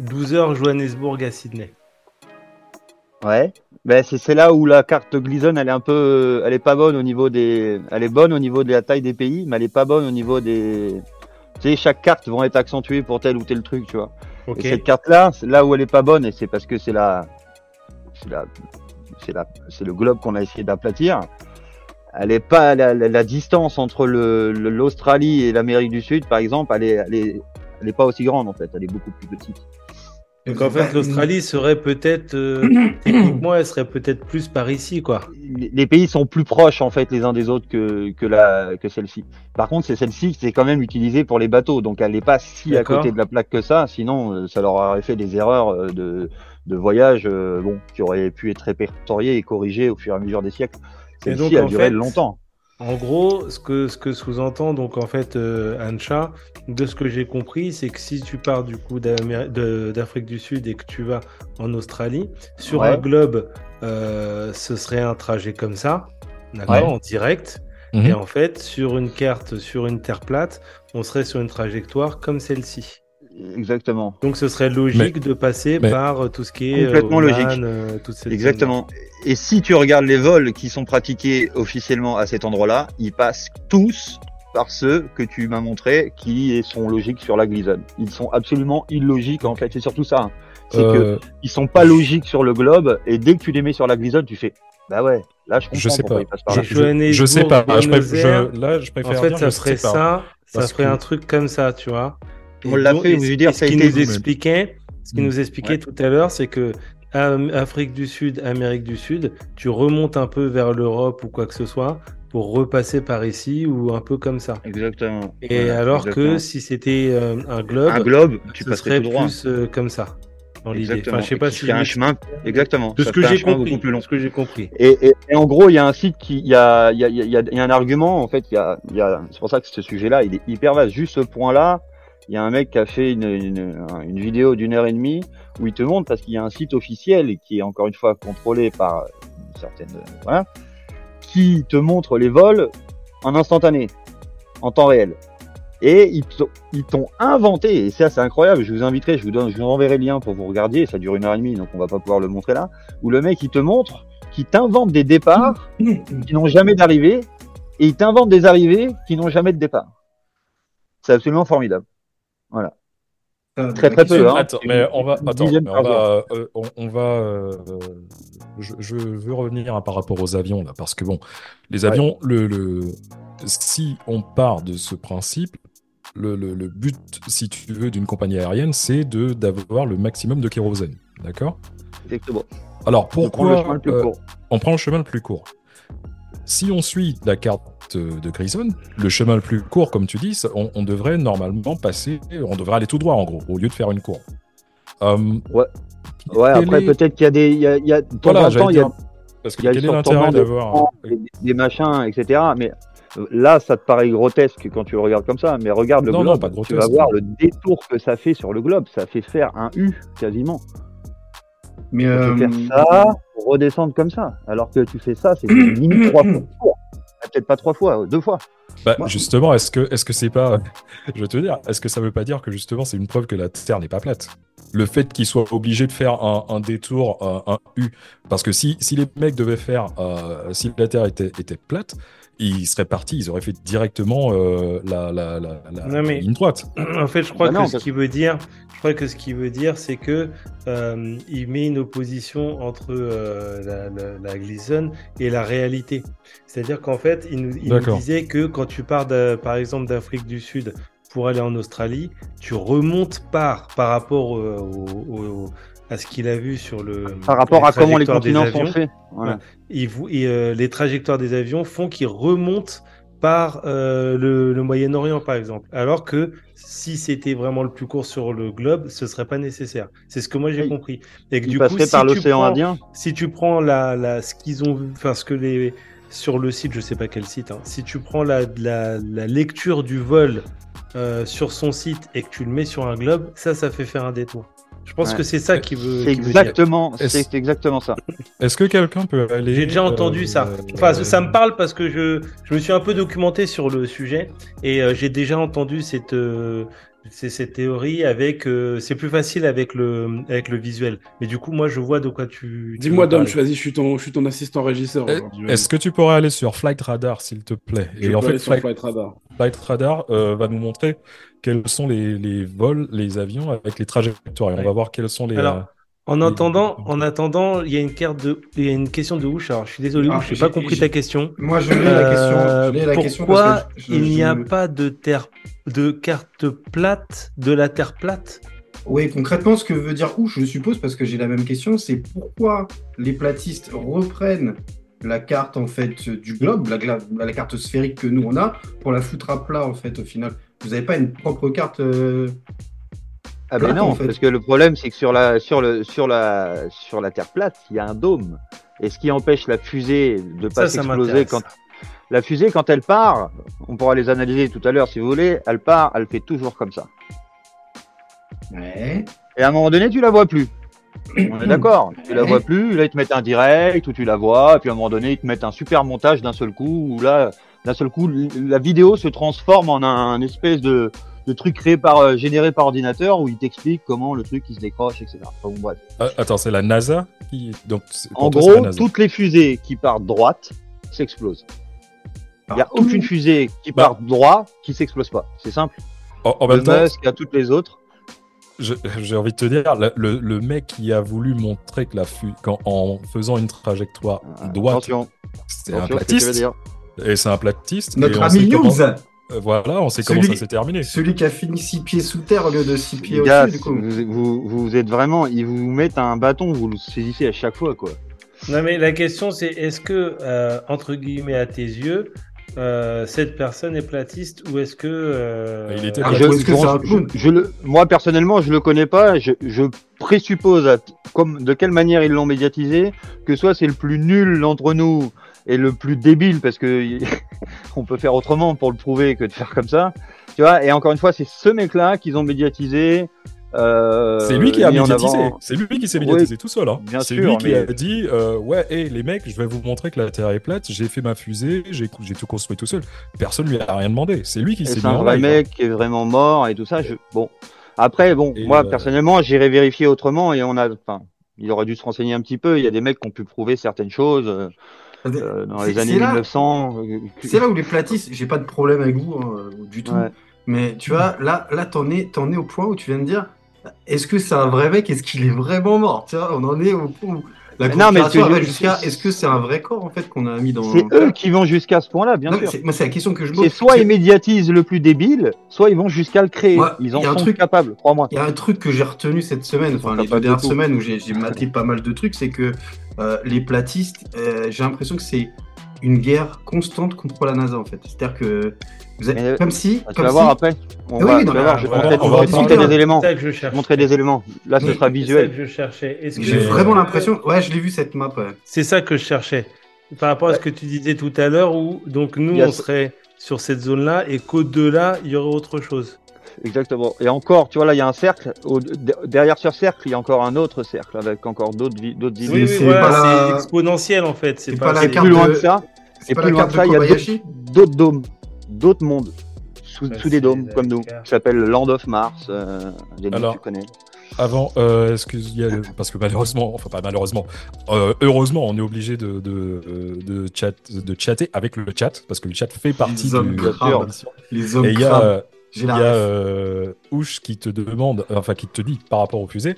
12 heures Johannesburg à Sydney. Ouais. Ben c'est c'est là où la carte Gleason, elle est un peu, elle est pas bonne au niveau des, elle est bonne au niveau de la taille des pays, mais elle est pas bonne au niveau des, tu sais, chaque carte vont être accentuées pour tel ou tel truc, tu vois. Et cette carte-là, là où elle est pas bonne, et c'est parce que c'est la, c'est la, c'est la, c'est le globe qu'on a essayé d'aplatir. Elle est pas la, la- la distance entre le le- l'Australie et l'Amérique du Sud, par exemple, elle est, elle est, elle est pas aussi grande en fait. Elle est beaucoup plus petite. Donc en fait, l'Australie serait peut-être, euh, techniquement, elle serait peut-être plus par ici, quoi. Les pays sont plus proches en fait les uns des autres que que la que celle-ci. Par contre, c'est celle-ci qui est quand même utilisée pour les bateaux, donc elle n'est pas si à côté de la plaque que ça. Sinon, euh, ça leur aurait fait des erreurs euh, de de voyage, euh, bon, qui auraient pu être répertoriées et corrigées au fur et à mesure des siècles. Celle-ci a duré fait, longtemps. En gros, ce que, ce que sous-entend donc en fait euh, Ancha, de ce que j'ai compris, c'est que si tu pars du coup d'Afrique du Sud et que tu vas en Australie, sur Ouais. un globe, euh, ce serait un trajet comme ça, d'accord, Ouais. en direct. Mhm. Et en fait, sur une carte, sur une terre plate, on serait sur une trajectoire comme celle-ci. Exactement. Donc ce serait logique de passer mais- par euh, tout ce qui est Complètement Oman, logique. euh, toute cette Exactement. Et si tu regardes les vols qui sont pratiqués officiellement à cet endroit-là, ils passent tous par ceux que tu m'as montré qui sont logiques sur la Gleason. Ils sont absolument illogiques en fait. C'est surtout ça. hein. C'est que Euh, ils sont pas logiques sur le globe et dès que tu les mets sur la Gleason, tu fais bah ouais, là je comprends Je sais pas. ils passent par je, je- je sais pas. Je préf- Buenos Aires, je- là, je préfère En fait, dire, ça serait ça, ça serait que- un truc comme ça, tu vois. On l'a fait, vous dire, ce qui nous expliquait, ce qui Mm. nous expliquait tout à l'heure, c'est que euh, Afrique du Sud, Amérique du Sud, tu remontes un peu vers l'Europe ou quoi que ce soit pour repasser par ici ou un peu comme ça. Exactement. Et Voilà, alors exactement. que si c'était euh, un globe, un globe, tu ce passerais serait tout droit. plus euh, comme ça dans l'idée. Enfin, je sais pas si un chemin. Exactement. de ce que j'ai compris, plus long. ce que j'ai compris. Et, et, et en gros, il y a un site qui, il y a, il y a, y a, y a un argument en fait. Il y a, y a, c'est pour ça que ce sujet-là, il est hyper vaste. Juste ce point-là, il y a un mec qui a fait une, une, une vidéo d'une heure et demie où il te montre parce qu'il y a un site officiel qui est encore une fois contrôlé par une certaine, voilà, qui te montre les vols en instantané, en temps réel. Et ils t'ont- inventé, et ça c'est incroyable, je vous inviterai, je vous donne, je vous enverrai le lien pour vous regarder, ça dure une heure et demie, donc on va pas pouvoir le montrer là, où le mec il te montre, qui t'invente des départs qui n'ont jamais d'arrivée, et il t'invente des arrivées qui n'ont jamais de départ. C'est absolument formidable. Voilà. T'as Très, très peu, question hein. Attends, mais on va, attends, mais on va, euh, on, on va, euh, je, je veux revenir hein, par rapport aux avions là, parce que bon, les Ouais. avions, le, le, si on part de ce principe, le, le, le but, si tu veux, d'une compagnie aérienne, c'est de d'avoir le maximum de kérosène, d'accord? Exactement. Alors On prend le pourquoi chemin le plus euh, court. on prend le chemin le plus court? Si on suit la carte de Grison, le chemin le plus court, comme tu dis, on, on devrait normalement passer, on devrait aller tout droit en gros, au lieu de faire une courbe. Euh, Ouais, quel après, est- peut-être qu'il y a des. Il y a, il y a, de temps Voilà, en temps, il y a parce que il y a quel est l'intérêt d'avoir des, des machins, etc. Mais euh, là, ça te paraît grotesque quand tu le regardes comme ça. Mais regarde le Non, non, globe, pas tu vas voir le détour que ça fait sur le globe. Ça fait faire un U quasiment. Mais euh, faire ça, pour redescendre comme ça. Alors que tu fais ça, c'est limite trois fois. Peut-être pas trois fois, deux fois. Bah, Moi- justement, est-ce que est-ce que c'est pas, je vais te dire, est-ce que ça veut pas dire que justement c'est une preuve que la Terre n'est pas plate? Le fait qu'ils soient obligés de faire un, un détour, un, un U, parce que si, si les mecs devaient faire, euh, si la Terre était, était plate, ils seraient partis, ils auraient fait directement euh, la, la, la, la Non, mais- ligne droite. En fait, je crois Bah non, que ce qu'il veut dire, je crois que ce qu'il veut dire, c'est que euh, il met une opposition entre euh, la, la, la Gleason et la réalité. C'est-à-dire qu'en fait, il nous, il nous D'accord. disait que quand tu pars, de- par exemple, d'Afrique du Sud pour aller en Australie, tu remontes par par rapport euh, au- au- à ce qu'il a vu sur le Par rapport à comment les continents sont faits. Voilà. Et, vous, et euh, les trajectoires des avions font qu'ils remontent par euh, le, le Moyen-Orient, par exemple. Alors que si c'était vraiment le plus court sur le globe, ce serait pas nécessaire. C'est ce que moi j'ai Oui. compris. Et que Ils du coup, si par tu l'océan prends- Indien. si tu prends la, la, ce qu'ils ont vu, enfin ce que les sur le site, je sais pas quel site, hein, si tu prends la, la, la lecture du vol euh, sur son site et que tu le mets sur un globe, ça, ça fait faire un détour. Je pense Ouais. que c'est ça qui veut. Exactement, c'est exactement ça. Est-ce que quelqu'un peut aller J'ai déjà entendu euh, ça. Enfin, euh, ça me parle parce que je, je me suis un peu documenté sur le sujet et euh, j'ai déjà entendu cette, euh, cette théorie avec. euh, c'est plus facile avec le, avec le visuel. Mais du coup, moi, je vois de quoi tu. Dis-moi, Dom, vas-y, je suis ton, je suis ton assistant régisseur. Eh. Est-ce que tu pourrais aller sur Flight Radar, s'il te plaît? Je Et peux en fait, sur Flight, Flight Radar. Flight Radar euh, va nous montrer quels sont les, les vols, les avions avec les trajectoires. Et on va voir quels sont les. Alors, euh, En les- attendant, en attendant, il y a une carte de, il y a une question de Ouche. Alors, je suis désolé, Ah, Ouche, j'ai j'ai- pas compris ta question. moi, je l'ai la question. Euh, Je la question pourquoi parce que je- il n'y a je- pas de terre, de carte plate, de la terre plate? Oui, concrètement, ce que veut dire Ouche, je suppose, parce que j'ai la même question, c'est pourquoi les platistes reprennent la carte en fait du globe, la, la carte sphérique que nous on a, pour la foutre à plat en fait au final? Vous n'avez pas une propre carte euh, Ah ben non, en fait. parce que le problème c'est que sur la sur le sur la sur la Terre plate, il y a un dôme. Et ce qui empêche la fusée de pas s'exploser quand la fusée quand elle part, on pourra les analyser tout à l'heure si vous voulez, elle part, elle fait toujours comme ça. Ouais. Et à un moment donné, tu la vois plus. On est d'accord. Tu la vois plus, là ils te mettent un direct où tu la vois, et puis à un moment donné ils te mettent un super montage d'un seul coup où là d'un seul coup la vidéo se transforme en un, un espèce de, de truc créé par euh, généré par ordinateur où il t'explique comment le truc il se décroche, etc. Enfin, bon, bref. ah, attends, c'est la NASA qui. Donc, En toi, c'est la gros, NASA. toutes les fusées qui partent droite s'explosent. Il n'y a Partout. aucune fusée qui Bah. part droit qui s'explose pas. C'est simple. En, même temps, Musk à toutes les autres. j'ai envie de te dire, le, le- le mec qui a voulu montrer que la fu qu'en en faisant une trajectoire droite, Attention, c'est un ce que tu veux platiste. dire. Et c'est un platiste. Notre ami comment- News, Euh, Voilà, on sait comment ça s'est terminé. celui qui a fini six pieds sous terre au lieu de six pieds au-dessus, du coup. vous, vous, vous êtes vraiment, ils vous mettent un bâton, vous le saisissez à chaque fois, quoi. Non, mais la question, c'est est-ce que, euh, entre guillemets, à tes yeux, euh, cette personne est platiste ou est-ce que. euh, Il était Ah, platiste. je- que le, moi personnellement, je le connais pas. Je, je présuppose, à- comme de quelle manière ils l'ont médiatisé, que soit c'est le plus nul entre nous et le plus débile, parce que on peut faire autrement pour le prouver que de faire comme ça. Tu vois. Et encore une fois, c'est ce mec-là qu'ils ont médiatisé. euh, C'est lui qui a médiatisé. C'est lui qui s'est médiatisé tout seul. hein. C'est lui qui mais- a dit euh, Ouais, hé les mecs, je vais vous montrer que la Terre est plate. J'ai fait ma fusée, j'ai tout construit tout seul. Personne lui a rien demandé. C'est lui qui s'est c'est un vrai hein. mec qui est vraiment mort et tout ça. Je... Bon, après, bon, Et, moi euh, personnellement, j'irai vérifier autrement et on a, enfin, il aurait dû se renseigner un petit peu. Il y a des mecs qui ont pu prouver certaines choses euh, dans les C'est- années c'est là- 1900. euh, C'est là où les platistes, j'ai pas de problème avec vous hein, du tout. Ouais. Mais tu vois, là, là, t'en es, t'en es au point où tu viens de dire, est-ce que c'est un vrai mec? Est-ce qu'il est vraiment mort? Tu vois, on en est au point où la Mais non, mais c'est- va jusqu'à est-ce que c'est un vrai corps en fait qu'on a mis dans. C'est eux qui vont jusqu'à ce point-là, bien Non, sûr. c'est- moi, c'est la question que je me C'est pose. soit ils médiatisent le plus débile, soit ils vont jusqu'à le créer. Ouais, ils en sont truc- capables, crois-moi. Il y a un truc que j'ai retenu cette semaine, enfin les deux dernières semaines où j'ai j'ai maté pas mal de trucs, c'est que euh, les platistes, euh, j'ai l'impression que c'est une guerre constante contre la NASA en fait. C'est-à-dire que vous êtes, Mais, euh, comme si, Tu comme vas si- voir après. On Ah oui, va, oui, non, je on va- montrer, on va des éléments. C'est ça que je montrer des éléments. Là, ce sera C'est ça visuel. que je cherchais. Que j'ai vraiment l'impression, ouais, je l'ai vu cette map. ouais. C'est ça que je cherchais. Par rapport à ce que tu disais tout à l'heure, où donc nous, Il y a on serait sur cette zone-là et qu'au-delà, il y aurait autre chose. Exactement. Et encore, tu vois, là, il y a un cercle. Au- derrière ce cercle, il y a encore un autre cercle avec encore d'autres vi- d'autres C'est- Oui, oui, c'est voilà, la- exponentiel en fait. C'est pas, pas la carte plus loin de- de ça, C'est et pas plus la loin carte de ça, il y a Kobayashi d'autres dômes, d'autres mondes, sous, des dômes comme nous, qui s'appellent Land of Mars. Euh, des noms que Alors, tu connais. Avant, euh, excuse, le- parce que malheureusement, enfin pas malheureusement, euh, heureusement, on est obligé de, de, euh, de, chat, de chatter avec le chat, parce que le chat fait partie Les hommes du. crabes. Les hommes Et il y a, euh, il y a euh, Ouch qui te demande, enfin qui te dit par rapport aux fusées,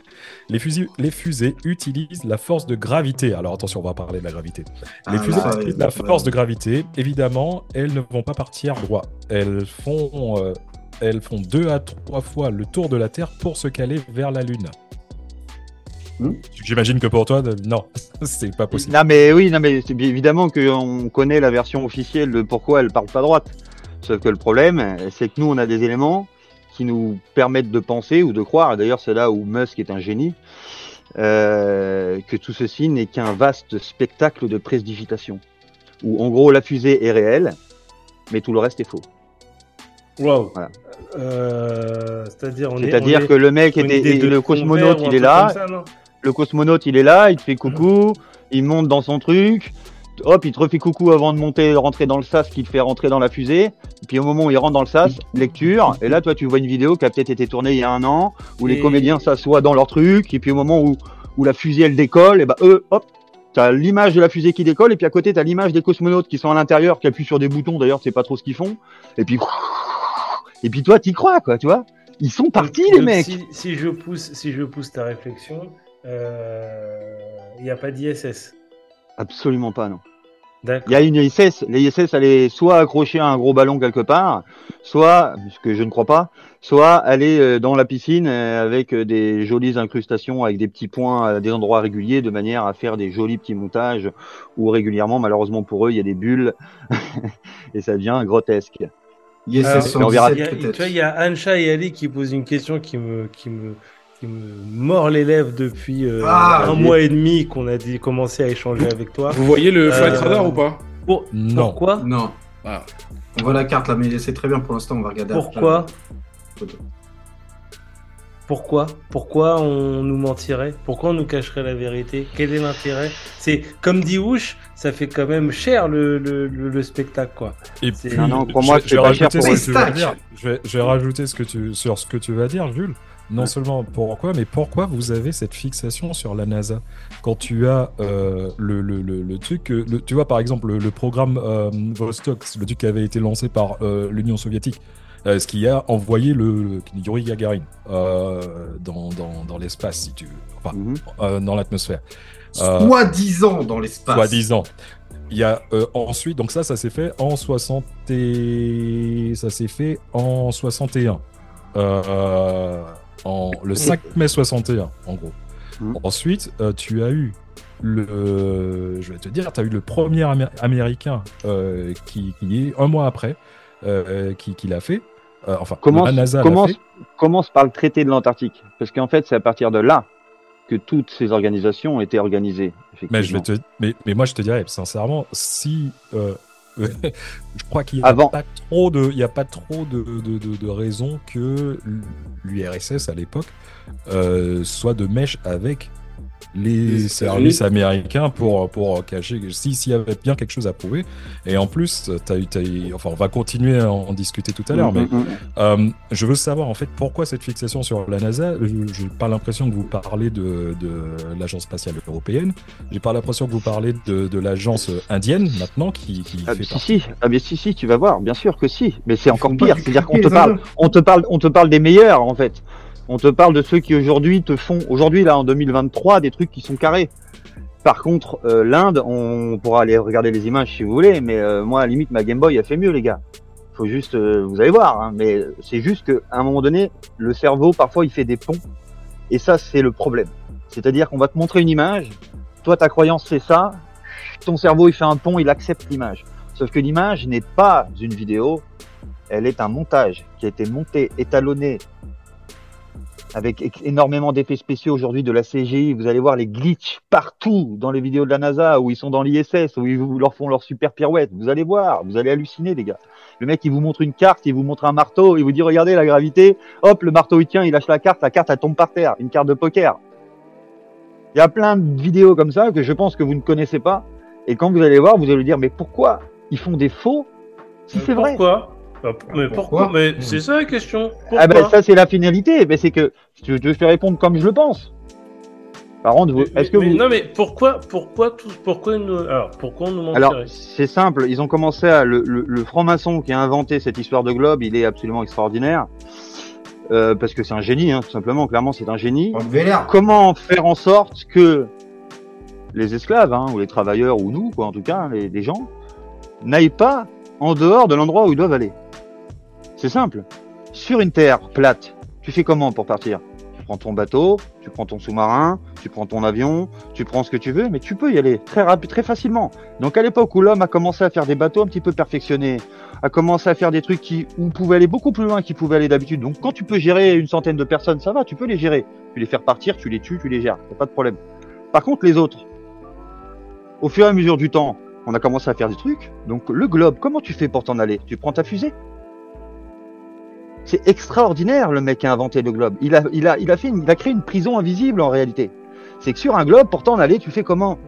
les fusées, les fusées utilisent la force de gravité. Alors attention, on va parler de la gravité. Les Ah, fusées là, utilisent ouais, la ouais. force de gravité. Évidemment, elles ne vont pas partir droit. Elles font, euh, elles font deux à trois fois le tour de la Terre pour se caler vers la Lune. Hmm. J'imagine que pour toi, non, c'est pas possible. Non mais oui, non mais évidemment qu'on connaît la version officielle de pourquoi elle parle pas droite. Sauf que le problème, c'est que nous on a des éléments qui nous permettent de penser ou de croire. Et D'ailleurs, c'est là où Musk est un génie. euh, que tout ceci n'est qu'un vaste spectacle de prestidigitation. Où en gros la fusée est réelle, mais tout le reste est faux. Wow. Voilà. Euh, C'est-à-dire, est. Que le mec était, et le cosmonaute, il est là, ça, le cosmonaute, il est là, il te fait coucou, il monte dans son truc, hop, il te refait coucou avant de monter, de rentrer dans le sas qui te fait rentrer dans la fusée. Et puis au moment où il rentre dans le sas, lecture, et là, toi, tu vois une vidéo qui a peut-être été tournée il y a un an, où les comédiens s'assoient dans leur truc, et puis au moment où, où la fusée, elle décolle, et bah eux, hop, t'as l'image de la fusée qui décolle, et puis à côté, t'as l'image des cosmonautes qui sont à l'intérieur, qui appuient sur des boutons, d'ailleurs, sais pas trop ce qu'ils font, et puis, et puis toi, t'y crois, quoi, tu vois. Ils sont partis, Donc, les donc, mecs. Si, si je pousse, si je pousse ta réflexion, euh, il n'y a pas d'ISS. Absolument pas, non. Il y a une ISS. Les ISS, elle est soit accrochée à un gros ballon quelque part, soit, ce que je ne crois pas, soit elle est euh, dans la piscine euh, avec euh, des jolies incrustations, avec des petits points à des endroits réguliers, de manière à faire des jolis petits montages où régulièrement, malheureusement pour eux, il y a des bulles et ça devient grotesque. Yes, Alors, on verra. Il y a- 117 tu vois, il y a Ancha et Ali qui posent une question qui me, qui me, qui me mord les lèvres depuis euh, Ah, un oui. mois et demi qu'on a dit, commencé à échanger avec toi. Vous voyez le Euh, flight radar ou pas? Pour- Non. Pourquoi? Non, Ah. on voit la carte là, mais c'est très bien pour l'instant, on va regarder. Pourquoi? Après. Pourquoi? Pourquoi on nous mentirait? Pourquoi on nous cacherait la vérité? Quel est l'intérêt? C'est comme dit Ouch, ça fait quand même cher le, le, le, le spectacle quoi. Et C'est- puis, Non, non, crois-moi je- vais rajouter pour ce que tu vas dire. Je vais, je vais rajouter ce que tu, sur ce que tu vas dire, Jules. Non Ouais. seulement pourquoi, mais pourquoi vous avez cette fixation sur la NASA quand tu as euh, le, le, le, le truc, le- tu vois par exemple le, le programme euh, Vostok, le truc qui avait été lancé par euh, l'Union soviétique, euh, ce qui a envoyé le, le Yuri Gagarin euh, dans, dans, dans l'espace, si tu veux, enfin Mhm. euh, dans l'atmosphère. Soi-disant dans l'espace. soi-disant. Il y a euh, ensuite, donc ça, ça s'est fait en 60 et... ça s'est fait en 61. Euh, en, le 5 mai 61, en gros. Mhm. Ensuite, euh, tu as eu le, je vais te dire, tu as eu le premier Amé- américain euh, qui, qui est un mois après, euh, qui, qui l'a fait. Euh, enfin, Commence, la NASA l'a commence, fait. commence par le traité de l'Antarctique? Parce qu'en fait, c'est à partir de là que toutes ces organisations ont été organisées. Mais, je vais te, mais, mais moi, je te dirais, sincèrement, si. Je crois qu'il n'y a, Avant. pas trop de, il y a pas trop de, de, de, de raisons que l'URSS à l'époque euh, soit de mèche avec les services américains pour, pour cacher si s'il y avait bien quelque chose à prouver. Et en plus, t'as eu- enfin, on va continuer à en discuter tout à l'heure, mais Mm, mm, mm. euh, je veux savoir en fait pourquoi cette fixation sur la NASA? Je n'ai pas l'impression que vous parlez de, de l'agence spatiale européenne. J'ai pas l'impression que vous parlez de, de l'agence indienne maintenant qui, qui Ah, fait si, partie. si, ah, mais si, si, tu vas voir, bien sûr que si. Mais c'est encore pire, c'est-à-dire qu'on te parle, on te parle, on te parle des meilleurs en fait. On te parle de ceux qui aujourd'hui te font, aujourd'hui là en 2023, des trucs qui sont carrés. Par contre, euh, l'Inde, on pourra aller regarder les images si vous voulez, mais euh, moi, à limite, ma Game Boy a fait mieux, les gars. Faut juste, euh, vous allez voir, hein, mais c'est juste qu'à un moment donné, le cerveau, parfois, il fait des ponts, et ça, c'est le problème. C'est-à-dire qu'on va te montrer une image, toi, ta croyance, c'est ça, ton cerveau, il fait un pont, il accepte l'image. Sauf que l'image n'est pas une vidéo, elle est un montage qui a été monté, étalonné, avec énormément d'effets spéciaux aujourd'hui de la CGI. Vous allez voir les glitches partout dans les vidéos de la NASA, où ils sont dans l'ISS, où ils vous- leur font leur super pirouette. Vous allez voir, vous allez halluciner, les gars. Le mec, il vous montre une carte, il vous montre un marteau, il vous dit, regardez la gravité. Hop, le marteau, il tient, il lâche la carte, la carte, elle tombe par terre. Une carte de poker. Il y a plein de vidéos comme ça que je pense que vous ne connaissez pas. Et quand vous allez voir, vous allez dire, mais pourquoi ils font des faux? Si c'est vrai Pourquoi? Mais pourquoi Pourquoi Mais c'est ça la question. Pourquoi Ah ben ça c'est la finalité, mais c'est que je te fais répondre comme je le pense. Par contre, est-ce que mais- vous... Non mais pourquoi, pourquoi tout, pourquoi nous, alors pourquoi on nous Alors mentirait c'est simple, ils ont commencé à le, le- le franc-maçon qui a inventé cette histoire de globe, il est absolument extraordinaire Euh, parce que c'est un génie, hein, tout simplement. Clairement, c'est un génie. Comment faire en sorte que les esclaves hein, ou les travailleurs ou nous, quoi, en tout cas, les, les gens, n'aillent pas en dehors de l'endroit où ils doivent aller? C'est simple. Sur une terre plate, tu fais comment pour partir? Tu prends ton bateau, tu prends ton sous-marin, tu prends ton avion, tu prends ce que tu veux, mais tu peux y aller très rapide, très facilement. Donc à l'époque où l'homme a commencé à faire des bateaux un petit peu perfectionnés, a commencé à faire des trucs qui où pouvait aller beaucoup plus loin qu'il pouvait aller d'habitude. Donc quand tu peux gérer une centaine de personnes, ça va, tu peux les gérer. Tu les faire partir, tu les tues, tu les gères, y a pas de problème. Par contre les autres, au fur et à mesure du temps, on a commencé à faire des trucs. Donc le globe, comment tu fais pour t'en aller? Tu prends ta fusée? C'est extraordinaire le mec qui a inventé le globe. Il a, il a, il a fait, une- il a créé une prison invisible en réalité. C'est que sur un globe, pour t'en aller, tu fais comment?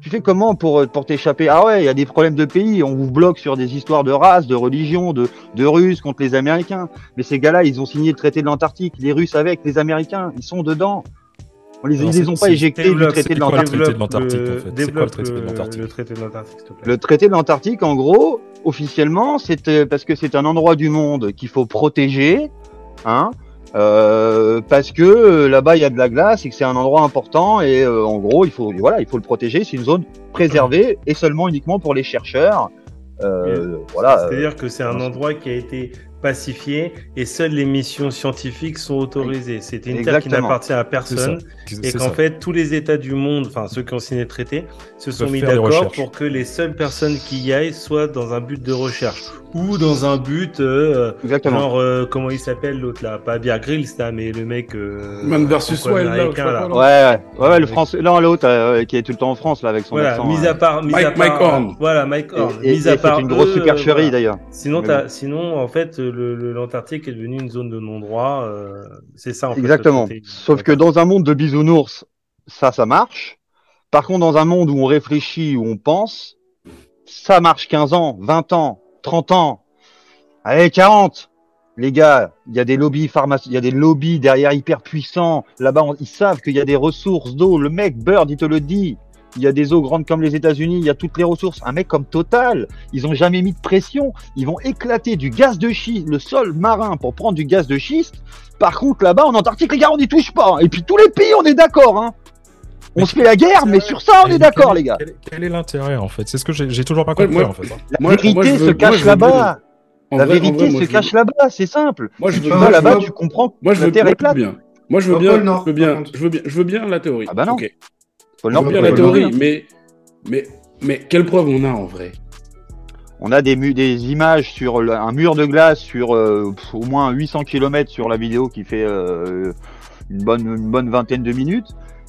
Tu fais comment pour, euh, pour t'échapper? Ah ouais, il y a des problèmes de pays. On vous bloque sur des histoires de race, de religion, de, de Russes contre les Américains. Mais ces gars-là, ils ont signé le traité de l'Antarctique. Les Russes avec les Américains, ils sont dedans. On les, ils les ont pas éjectés du traité de le l'Antarctique. traité de l'Antarctique, en fait? C'est quoi le développe traité de l'Antarctique? Le traité de l'Antarctique, s'il te plaît. Le traité de l'Antarctique, en gros, officiellement, c'est euh, parce que c'est un endroit du monde qu'il faut protéger, hein, euh, parce que euh, là-bas il y a de la glace et que c'est un endroit important et euh, en gros il faut voilà il faut le protéger. C'est une zone préservée et seulement uniquement pour les chercheurs. Euh, voilà. C'est-à-dire que c'est un endroit qui a été et seules les missions scientifiques sont autorisées. C'est une terre qui n'appartient à personne et qu'en fait tous les États du monde, enfin ceux qui ont signé le traité, se sont mis d'accord pour que les seules personnes qui y aillent soient dans un but de recherche ou dans un but euh, exactement. genre euh, comment il s'appelle l'autre là, pas Bear Grylls là, mais le mec euh, Man versus Wild, là, là. Ouais, ouais, ouais, ouais, le français, non, l'autre euh, qui est tout le temps en France là avec son Voilà, accent. mis euh, à part, mis Mike- à part, Mike Horn. Voilà, Mike Horn. et, et- mis à et part c'est une grosse supercherie euh, voilà. d'ailleurs. Sinon, sinon, en fait, l'Antarctique est devenu une zone de non-droit. euh, c'est ça, en fait. Exactement. Sauf que dans un monde de bisounours, ça, ça marche. Par contre, dans un monde où on réfléchit, où on pense, ça marche 15 ans, 20 ans, 30 ans. Allez, 40. Les gars, il y a des lobbies pharmaceutiques, il y a des lobbies derrière hyper puissants. Là-bas, ils savent qu'il y a des ressources d'eau. Le mec, Bird, il te le dit. Il y a des eaux grandes comme les États-Unis, il y a toutes les ressources. Un mec comme Total, ils ont jamais mis de pression. Ils vont éclater du gaz de schiste, le sol marin pour prendre du gaz de schiste. Par contre, là-bas, en Antarctique, les gars, on n'y touche pas. Et puis tous les pays, on est d'accord. Hein. On Mais se fait la guerre, mais sur ça, on Mais est d'accord, les gars. Quel, est l'intérêt en fait? C'est ce que j'ai toujours pas Ouais, compris moi- en fait. La Moi- vérité moi, je veux- se cache là-bas. La vrai- vérité vrai, se cache veux- là-bas, c'est simple. Moi, je Tu veux là-bas, tu comprends que Moi, je la veux, Terre bien. Moi, je veux bien, le Nord, je veux bien, par contre. je veux bien, je veux bien la théorie. Ah bah non. Ok. Faut le Je Nord, veux Pas bien faut la théorie, mais, mais, mais quelle preuve on a en vrai? On a des, mu- des images sur le- un mur de glace sur euh, pff, au moins 800 km sur la vidéo qui fait euh, une, bonne, une bonne vingtaine de minutes.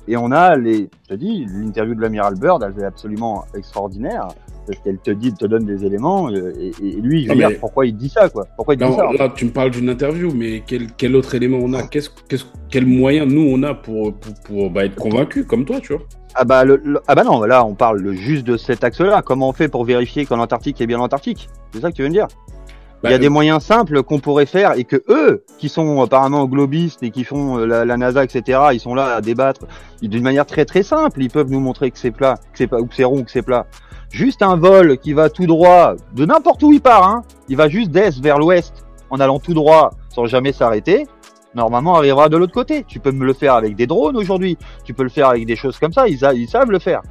Et on a les, je te dis, l'interview de l'amiral Bird, elle est absolument extraordinaire parce qu'elle te dit, te donne des éléments. euh, Et, et lui, Ah, dire, mais- pourquoi il dit ça, quoi. Pourquoi il dit ça là, tu me parles d'une interview, mais quel, quel autre élément on a? Qu'est-ce, qu'est-ce, Quel moyen nous on a pour, pour, pour, bah, être convaincus comme toi, tu vois? Ah bah, le- le- ah bah non, là on parle le- juste de cet axe-là. Comment on fait pour vérifier que l'Antarctique est bien l'Antarctique? C'est ça que tu veux me dire? Il y a des moyens simples qu'on pourrait faire et que eux, qui sont apparemment globistes et qui font euh, la, NASA, etc., ils sont là à débattre d'une manière très très simple. Ils peuvent nous montrer que c'est plat, que c'est pas, ou que c'est rond, que c'est plat. Juste un vol qui va tout droit de n'importe où il part. Hein. Il va juste d'est vers l'ouest en allant tout droit sans jamais s'arrêter. normalement arrivera de l'autre côté. Tu peux me le faire avec des drones aujourd'hui. Tu peux le faire avec des choses comme ça. Ils savent le faire.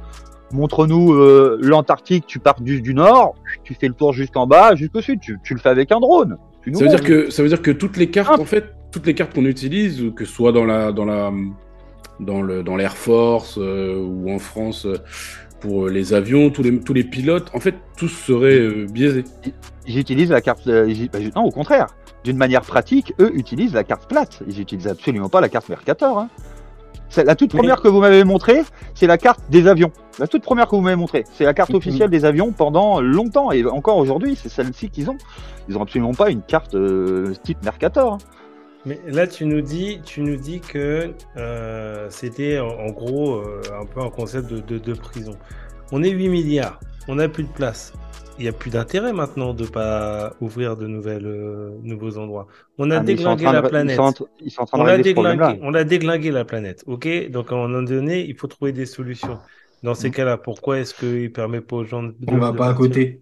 Montre-nous euh, l'Antarctique. Tu pars du, du nord, tu fais le tour jusqu'en bas, jusqu'au sud. Tu, tu le fais avec un drone. Tu nous Ça veut dire que ça veut dire que toutes les cartes Ah. en fait, toutes les cartes qu'on utilise, que ce soit dans la dans la dans le dans l'Air Force euh, ou en France euh, pour les avions, tous les tous les pilotes, en fait, tous seraient biaisés. J'utilise la carte. bah, non, au contraire. D'une manière pratique, eux utilisent la carte plate. Ils utilisent absolument pas la carte Mercator. Hein. La toute première que vous m'avez montrée, c'est la carte des avions. La toute première que vous m'avez montrée, c'est la carte officielle des avions pendant longtemps et encore aujourd'hui, c'est celle-ci qu'ils ont. Ils ont absolument pas une carte euh, type Mercator. hein. Mais là, tu nous dis, tu nous dis que euh, c'était en, en gros euh, un peu un concept de, de, de prison. On est 8 milliards, on n'a plus de place. Il n'y a plus d'intérêt maintenant de pas ouvrir de nouvelles, euh, nouveaux endroits. On a Ah, déglingué la de- Ils planète. sont, en tra- ils sont en train de On ce déglingué, on l'a déglingué la planète, ok? Donc à un moment donné, il faut trouver des solutions. Dans ces cas-là, pourquoi est-ce qu'il ne permet pas aux gens de... On va de pas à côté.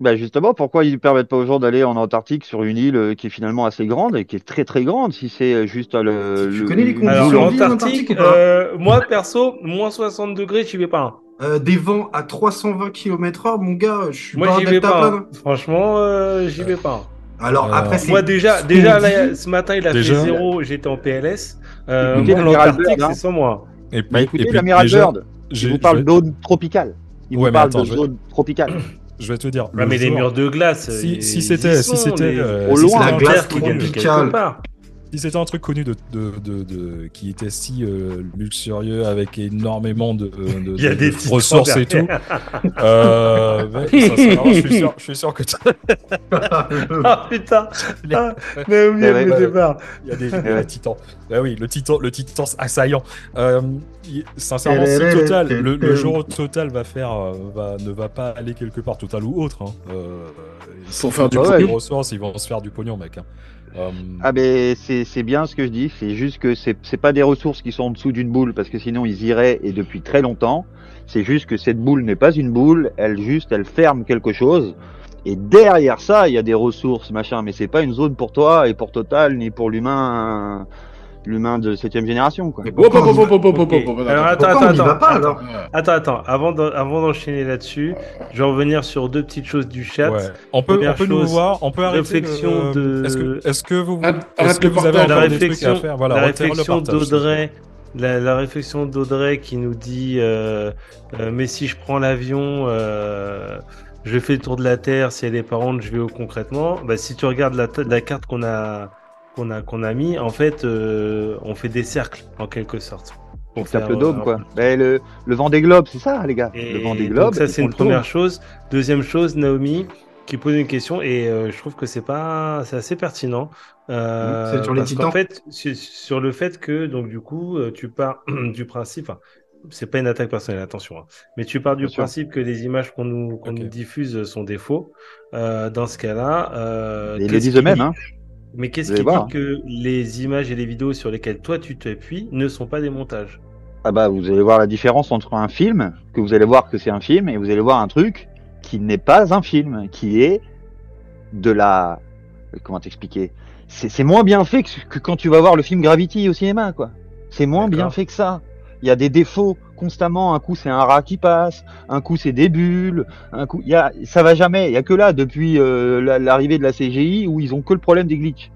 Bah justement, pourquoi ils permettent pas aux gens d'aller en Antarctique sur une île euh, qui est finalement assez grande et qui est très très grande si c'est euh, juste euh, le. Tu le- connais les le- conditions Alors, vie en Antarctique, Antarctique ou pas euh, moi perso, moins 60 degrés, j'y vais pas. hein. Euh, des vents à 320 km/h, mon gars, je suis Moi, pas un vais pas. hein. Franchement, euh, j'y vais pas. Alors Euh, après, c'est Moi, déjà, ce déjà là, ce matin, il a Déjà- fait zéro, j'étais en PLS. Euh, moi, l'Antarctique, Byrd, hein. c'est sans moi. Et puis, Bah et écoutez, puis l'amiral déjà, Bird, il vous parle d'zone tropicale. Il Ouais, vous parle de je zone tropicale. je vais te dire. Ouais, mais les murs de glace. Si, ils c'était, si c'était, euh, Au loin. La glace tropicale. Si c'était un truc connu de, de, de, de- qui était si euh, luxurieux avec énormément de, de, Il y a de- des de titres ressources et tout, euh, mais je suis sûr, je suis sûr que Ah putain Les- ah, Naomi, Ouais, elle ouais, ouais. démarre. il y a des, Ouais. des titans. Ah oui, le titan, le titan assaillant. Euh, il- sincèrement, Total, le, le jour où Total va faire, euh, va, ne va pas aller quelque part, Total ou autre, hein, euh, Pour faire du pognon. des ressources, ils vont se faire du pognon, mec. hein. Ah ben c'est bien ce que je dis, c'est juste que c'est pas des ressources qui sont en dessous d'une boule parce que sinon ils iraient et depuis très longtemps. C'est juste que cette boule n'est pas une boule, elle juste elle ferme quelque chose et derrière ça il y a des ressources machin, mais c'est pas une zone pour toi et pour Total ni pour l'humain l'humain de septième génération quoi. Alors, attends. attends, attends, attends. avant d'en- avant d'enchaîner là-dessus, je vais revenir sur deux petites choses du chat. On peut, nous voir, on peut arrêter. réflexion le- de- Est-ce que, est-ce que vous, avez la réflexion, à faire? Voilà, la réflexion d'Audrey, la, la réflexion d'Audrey qui nous dit euh, euh, mais si je prends l'avion, euh, je fais le tour de la Terre. Si elle est pas ronde, je vais où concrètement? Bah, Si tu regardes la carte qu'on a qu'on a qu'on a mis, en fait, euh, on fait des cercles en quelque sorte. On Pour tape faire, le dôme euh, quoi. Ben, le le vent des globes c'est ça les gars. Et le vent des globes. ça c'est une première chose. Deuxième chose, Naomi qui pose une question et euh, je trouve que c'est pas, c'est assez pertinent. Euh, C'est sur les parce titans qu'en fait, sur, le fait que donc du coup euh, tu pars du principe. enfin, c'est pas une attaque personnelle, attention. hein, mais tu pars du Bien sûr. principe que les images qu'on nous, nous diffuse sont des faux. Euh, dans ce cas-là, euh, Ils le disent eux-mêmes hein. Mais qu'est-ce qui voir, dit que les images et les vidéos sur lesquelles toi tu t'appuies ne sont pas des montages? Ah bah vous allez voir la différence entre un film, que vous allez voir que c'est un film, et vous allez voir un truc qui n'est pas un film, qui est de la... Comment t'expliquer? C'est c'est moins bien fait que, que quand tu vas voir le film Gravity au cinéma, quoi. C'est moins bien fait que ça. Il y a des défauts constamment. Un coup c'est un rat qui passe, un coup c'est des bulles, un coup il y a ça va jamais. Il y a que là depuis euh, la- l'arrivée de la CGI où ils ont que le problème des glitches.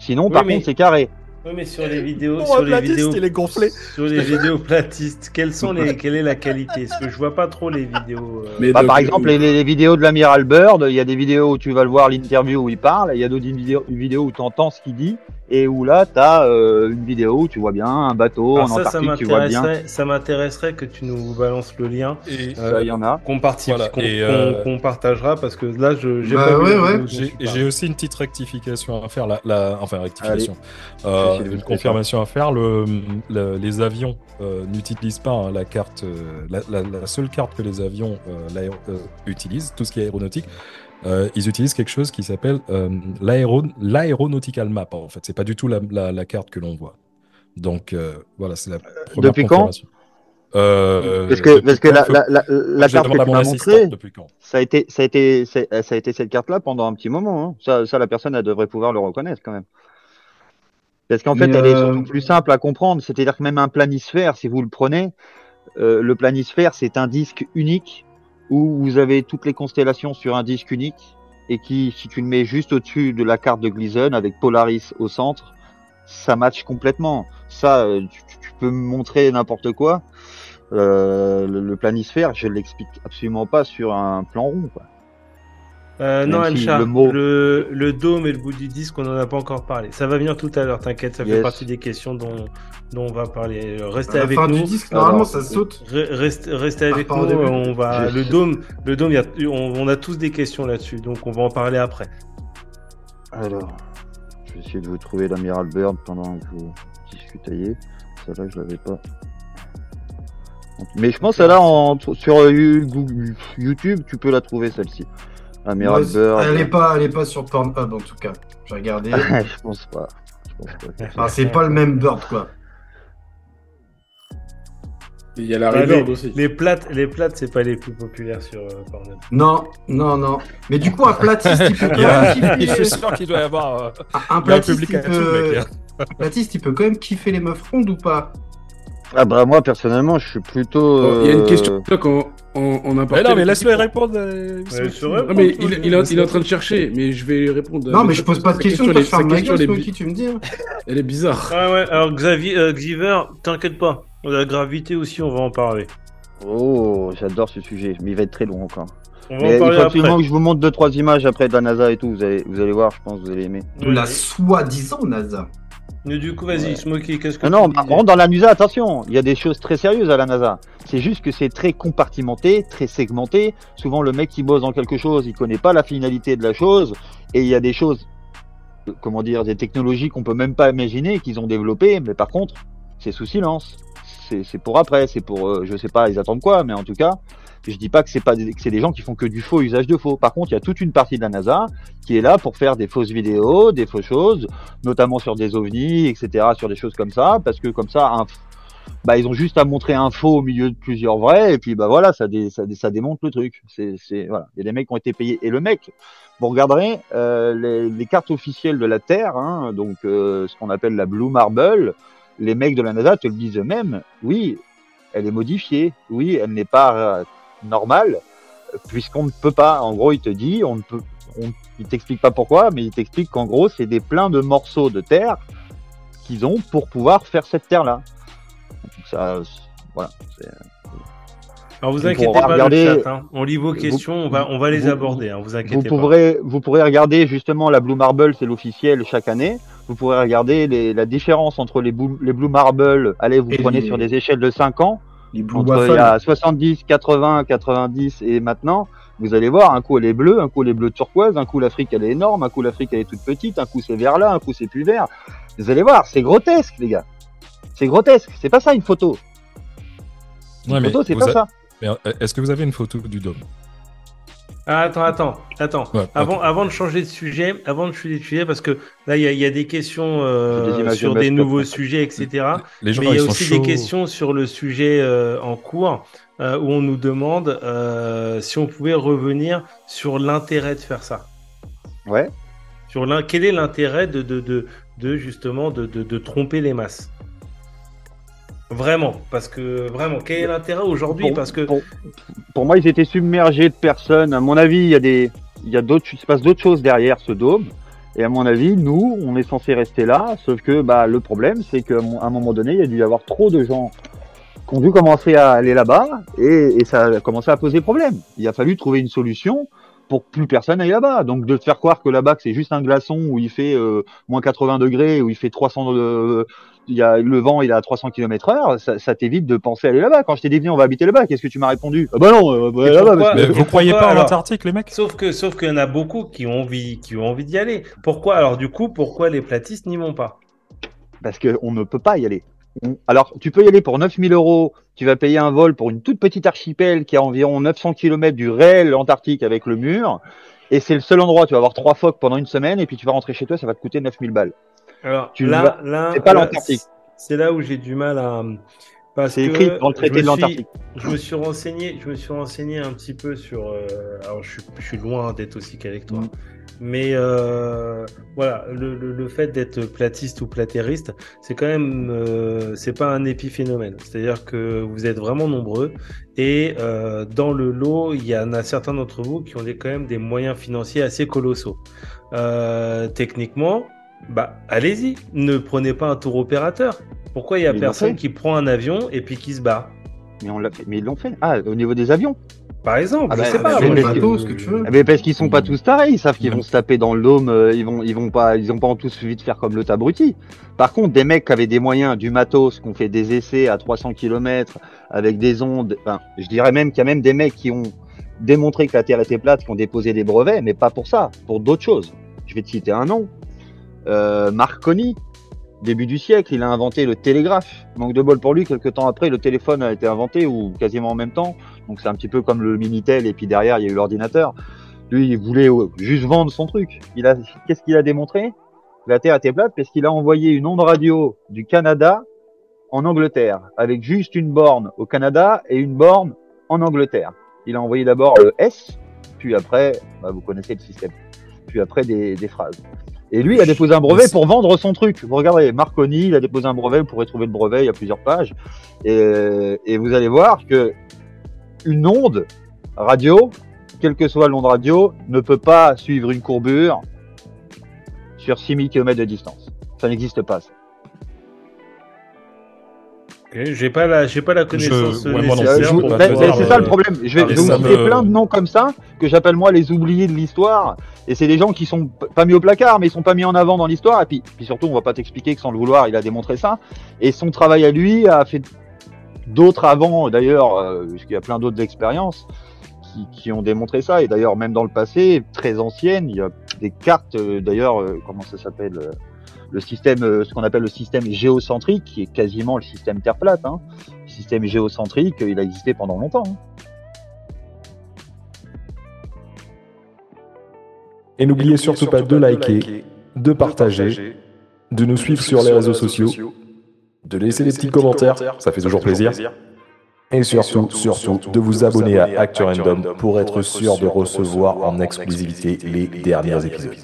Sinon Oui, par mais- contre c'est carré. Oui, mais sur les vidéos, Bon, sur les vidéos, il est gonflé. sur les vidéos platistes, quelles sont les, quelle est la qualité? Parce que je vois pas trop les vidéos. euh, Mais Bah, par euh, exemple, les, les vidéos de l'amiral Bird, il y a des vidéos où tu vas le voir l'interview où il parle, il y a d'autres vidéos, où tu entends ce qu'il dit, et où là, tu as une vidéo où tu vois bien un bateau Alors en ça, ça Antarctique, tu vois bien. m'intéresserait, ça m'intéresserait que tu nous balances le lien, Et euh, Ça, il y en a. qu'on Voilà, qu'on- euh, partagera parce que là, j'ai Bah ouais, ouais. j'ai aussi une petite rectification à faire. La, la- enfin, rectification. Euh, une confirmation à faire. Le, le- les avions euh, n'utilisent pas hein, la carte. euh, la, la- la seule carte que les avions euh, euh, utilisent, tout ce qui est aéronautique, euh, ils utilisent quelque chose qui s'appelle euh, l'aéro- l'aéronautical map. En fait, c'est pas du tout la, la- la carte que l'on voit. Donc euh, voilà, c'est la première depuis quand. Euh, Parce que, parce la, carte que tu m'as montrée, ça a été, ça a été, ça a été cette carte-là pendant un petit moment. hein. Ça, ça, la personne, elle devrait pouvoir le reconnaître quand même. Parce qu'en fait, elle est euh, surtout plus simple à comprendre. C'est-à-dire que même un planisphère, si vous le prenez, euh, le planisphère, c'est un disque unique où vous avez toutes les constellations sur un disque unique et qui, si tu le mets juste au-dessus de la carte de Gleason avec Polaris au centre, ça match complètement. Ça, euh, tu, peux me montrer n'importe quoi. Euh, le, le planisphère, je l'explique absolument pas sur un plan rond. Euh, non, si Ancha, le mot- le, le dôme et le bout du disque, on n'en a pas encore parlé. Ça va venir tout à l'heure, t'inquiète, ça fait partie des questions dont, dont on va parler. Euh, Restez À la avec fin nous. du disque, normalement, Alors, ça saute. Re- Restez, restez Ah, avec nous, début. on va le dôme, le dôme, il y a- on, on a tous des questions là-dessus, donc on va en parler après. Alors, je vais essayer de vous trouver l'amiral Bird pendant que vous discutiez. Celle-là, je l'avais pas. Mais je pense celle-là en, sur euh, YouTube, tu peux la trouver celle-ci. Bird. Elle est pas, elle est pas sur Pornhub en tout cas. J'ai regardé. je pense pas. Je pense pas. C'est pas le même bird quoi. Il y a la les, aussi. les plates, les plates, c'est pas les plus populaires sur euh, Pornhub. Non, non, non. Mais du coup, un platiste, il peut quand même Je suis kiffer. sûr qu'il doit y avoir euh, Un il y a un platiste, public il à tout, le peut... mec. hein. un platiste, il peut quand même kiffer les meufs rondes ou pas? Ah bah moi personnellement, je suis plutôt. Il y a une euh, question on, on a Mais non, mais laisse-le répondre. euh, Ouais. Ah, mais il, il, est- il est en train de chercher, mais je vais répondre. Non, mais je pose pas de questions, question, est Smokey, bi- tu me dis. hein. Elle est bizarre. Ouais, alors Xavier, euh, Xiver, t'inquiète pas, la gravité aussi, on va en parler. Oh, j'adore ce sujet, mais il va être très long encore. On va Mais en il après. que je vous montre deux trois images après de la NASA et tout. Vous allez, vous allez voir, je pense que vous allez aimer. De la soi-disant NASA. Mais du coup, vas-y, Ouais. Smokey, qu'est-ce que Non, non, tu par contre, dans la NASA, attention, il y a des choses très sérieuses à la NASA. C'est juste que c'est très compartimenté, très segmenté. Souvent, le mec qui bosse dans quelque chose, il connaît pas la finalité de la chose. Et il y a des choses, comment dire, des technologies qu'on peut même pas imaginer qu'ils ont développées. Mais par contre, c'est sous silence. C'est c'est pour après, c'est pour, euh, je sais pas, ils attendent quoi, mais en tout cas, je dis pas que c'est pas des- que c'est des gens qui font que du faux usage de faux. Par contre, il y a toute une partie de la NASA qui est là pour faire des fausses vidéos, des fausses choses, notamment sur des ovnis, etc., sur des choses comme ça, parce que comme ça, un, bah, ils ont juste à montrer un faux au milieu de plusieurs vrais, et puis bah voilà, ça, dé, démonte le truc. C'est, c'est voilà, il y a des mecs qui ont été payés. Et le mec, vous regarderez euh, les, les cartes officielles de la Terre, hein, donc euh, ce qu'on appelle la Blue Marble, les mecs de la NASA te le disent eux-mêmes. Oui, elle est modifiée. Oui, elle n'est pas normale, puisqu'on ne peut pas. En gros, il te dit, on ne peut, on, il t'explique pas pourquoi, mais il t'explique qu'en gros, c'est des pleins de morceaux de terre qu'ils ont pour pouvoir faire cette terre-là. Ça, voilà. Alors vous inquiétez pas, regarder- le chat, hein. on lit vos Vous- questions, on va, on va les vous- aborder, hein, vous Vous pas. pourrez, vous pourrez regarder justement la Blue Marble, c'est l'officiel chaque année. Vous pourrez regarder les- la différence entre les, Blue- les Blue Marble. Allez, vous Et prenez les- sur des échelles de 5 ans. Les Blue entre il y a 70, 80, 90 et maintenant, vous allez voir, un coup elle est bleue, un coup elle est bleue turquoise, un coup l'Afrique elle est énorme, un coup l'Afrique elle est toute petite, un coup c'est vert là, un coup c'est plus vert. Vous allez voir, c'est grotesque les gars. C'est grotesque, c'est pas ça une photo. Une Ouais, photo, c'est pas a- ça. euh, Est-ce que vous avez une photo du dôme? Attends, attends, attends. Ouais, avant, avant de changer de sujet, avant de changer de sujet, parce que là, il y, a- il y a des questions euh, des sur de des nouveaux sujets, etc. Les gens, Mais il y a aussi chauds. des questions sur le sujet euh, en cours euh, où on nous demande euh, si on pouvait revenir sur l'intérêt de faire ça. Ouais. Sur l'in- quel est l'intérêt de, de, de, de, justement de, de, de tromper les masses? Vraiment, parce que vraiment, quel est l'intérêt aujourd'hui? Pour- Parce que pour, pour moi, ils étaient submergés de personnes. À mon avis, il y a des, il y a d'autres, il se passe d'autres choses derrière ce dôme. Et à mon avis, nous, on est censé rester là. Sauf que, bah, le problème, c'est qu'à un un moment donné, il y a dû y avoir trop de gens qui ont dû commencer à aller là-bas et, et ça a commencé à poser problème. Il a fallu trouver une solution pour que plus personne aille là-bas. Donc de te faire croire que là-bas c'est juste un glaçon où il fait euh, moins 80 degrés, où il fait 300, euh, il y a le vent, il est à 300 km heure, ça, ça t'évite de penser aller là-bas. Quand je t'ai dit venez, on va habiter là-bas, qu'est-ce que tu m'as répondu? Ah bah non, euh, bah, là-bas. parce Mais vous croyez pas à l'Antarctique, les mecs? Sauf que, sauf qu'il y en a beaucoup qui ont envie, qui ont envie d'y aller. Pourquoi? Alors du coup, pourquoi les platistes n'y vont pas? Parce qu'on ne peut pas y aller. Alors, tu peux y aller pour 9000 euros. Tu vas payer un vol pour une toute petite archipel qui a environ 900 km du réel Antarctique avec le mur. Et c'est le seul endroit, tu vas avoir trois phoques pendant une semaine et puis tu vas rentrer chez toi, ça va te coûter 9000 balles. Alors Tu là, vas- là, c'est pas là, l'Antarctique. C'est là où j'ai du mal à, C'est écrit dans le traité je me de suis- l'Antarctique. Je me suis renseigné, je me suis renseigné un petit peu sur. euh, alors, je suis, je suis loin d'être aussi que toi. Mm. Mais euh, voilà, le, le- le fait d'être platiste ou platériste, c'est quand même, euh, c'est pas un épiphénomène. C'est-à-dire que vous êtes vraiment nombreux et euh, dans le lot, il y en a certains d'entre vous qui ont des, quand même des moyens financiers assez colossaux. Euh, techniquement, bah allez-y, ne prenez pas un tour opérateur. Pourquoi il y a Mais personne qui prend un avion et puis qui se barre Mais on l'a fait. Mais ils l'ont fait. Ah, au niveau des avions. Par exemple, Ah je bah, sais pas. mais moi, le je- bateau, ce que tu veux. Eh ben, parce qu'ils sont pas tous tarés, ils savent qu'ils vont se taper dans le dôme, euh, ils vont, ils vont pas, ils ont pas tous suivi de faire comme l'autre abruti. Par contre, des mecs qui avaient des moyens, du matos, qui ont fait des essais à 300 km avec des ondes, enfin, je dirais même qu'il y a même des mecs qui ont démontré que la Terre était plate, qui ont déposé des brevets, mais pas pour ça, pour d'autres choses. Je vais te citer un nom. Euh, Marconi, début du siècle, il a inventé le télégraphe. Manque de bol pour lui, quelques temps après, le téléphone a été inventé, ou quasiment en même temps. Donc c'est un petit peu comme le Minitel, et puis derrière, il y a eu l'ordinateur. Lui, il voulait euh, juste vendre son truc. Il a, qu'est-ce qu'il a démontré? La Terre était plate parce qu'il a envoyé une onde radio du Canada en Angleterre, avec juste une borne au Canada et une borne en Angleterre. Il a envoyé d'abord le S, puis après, bah, vous connaissez le système, puis après des, des phrases. Et lui, il a déposé un brevet pour vendre son truc. Vous regardez, Marconi, il a déposé un brevet, vous pourrez trouver le brevet, il y a plusieurs pages. Et, et vous allez voir que une onde radio, quelle que soit l'onde radio, ne peut pas suivre une courbure sur 6000 km de distance. Ça n'existe pas. ça. J'ai pas la, j'ai pas la connaissance Je- ouais, nécessaire Euh, dire, c'est ça euh, le problème. Je vais, ah, je vous me- plein de noms comme ça que j'appelle moi les oubliés de l'histoire. Et c'est des gens qui sont pas mis au placard, mais ils sont pas mis en avant dans l'histoire. Et puis, puis surtout, on va pas t'expliquer que sans le vouloir, il a démontré ça. Et son travail à lui a fait d'autres avant, d'ailleurs, euh, puisqu'il y a plein d'autres expériences qui, ont démontré ça. Et d'ailleurs, même dans le passé, très anciennes, il y a des cartes, euh, d'ailleurs, euh, comment ça s'appelle euh, le système, ce qu'on appelle le système géocentrique, qui est quasiment le système Terre plate. Hein. Le système géocentrique, il a existé pendant longtemps. hein. Et n'oubliez surtout pas de liker, de partager, de nous suivre sur les réseaux sociaux, de laisser des petits commentaires, ça fait toujours plaisir. Et surtout, surtout, de vous abonner à Actu Random pour être sûr de recevoir en exclusivité les derniers épisodes.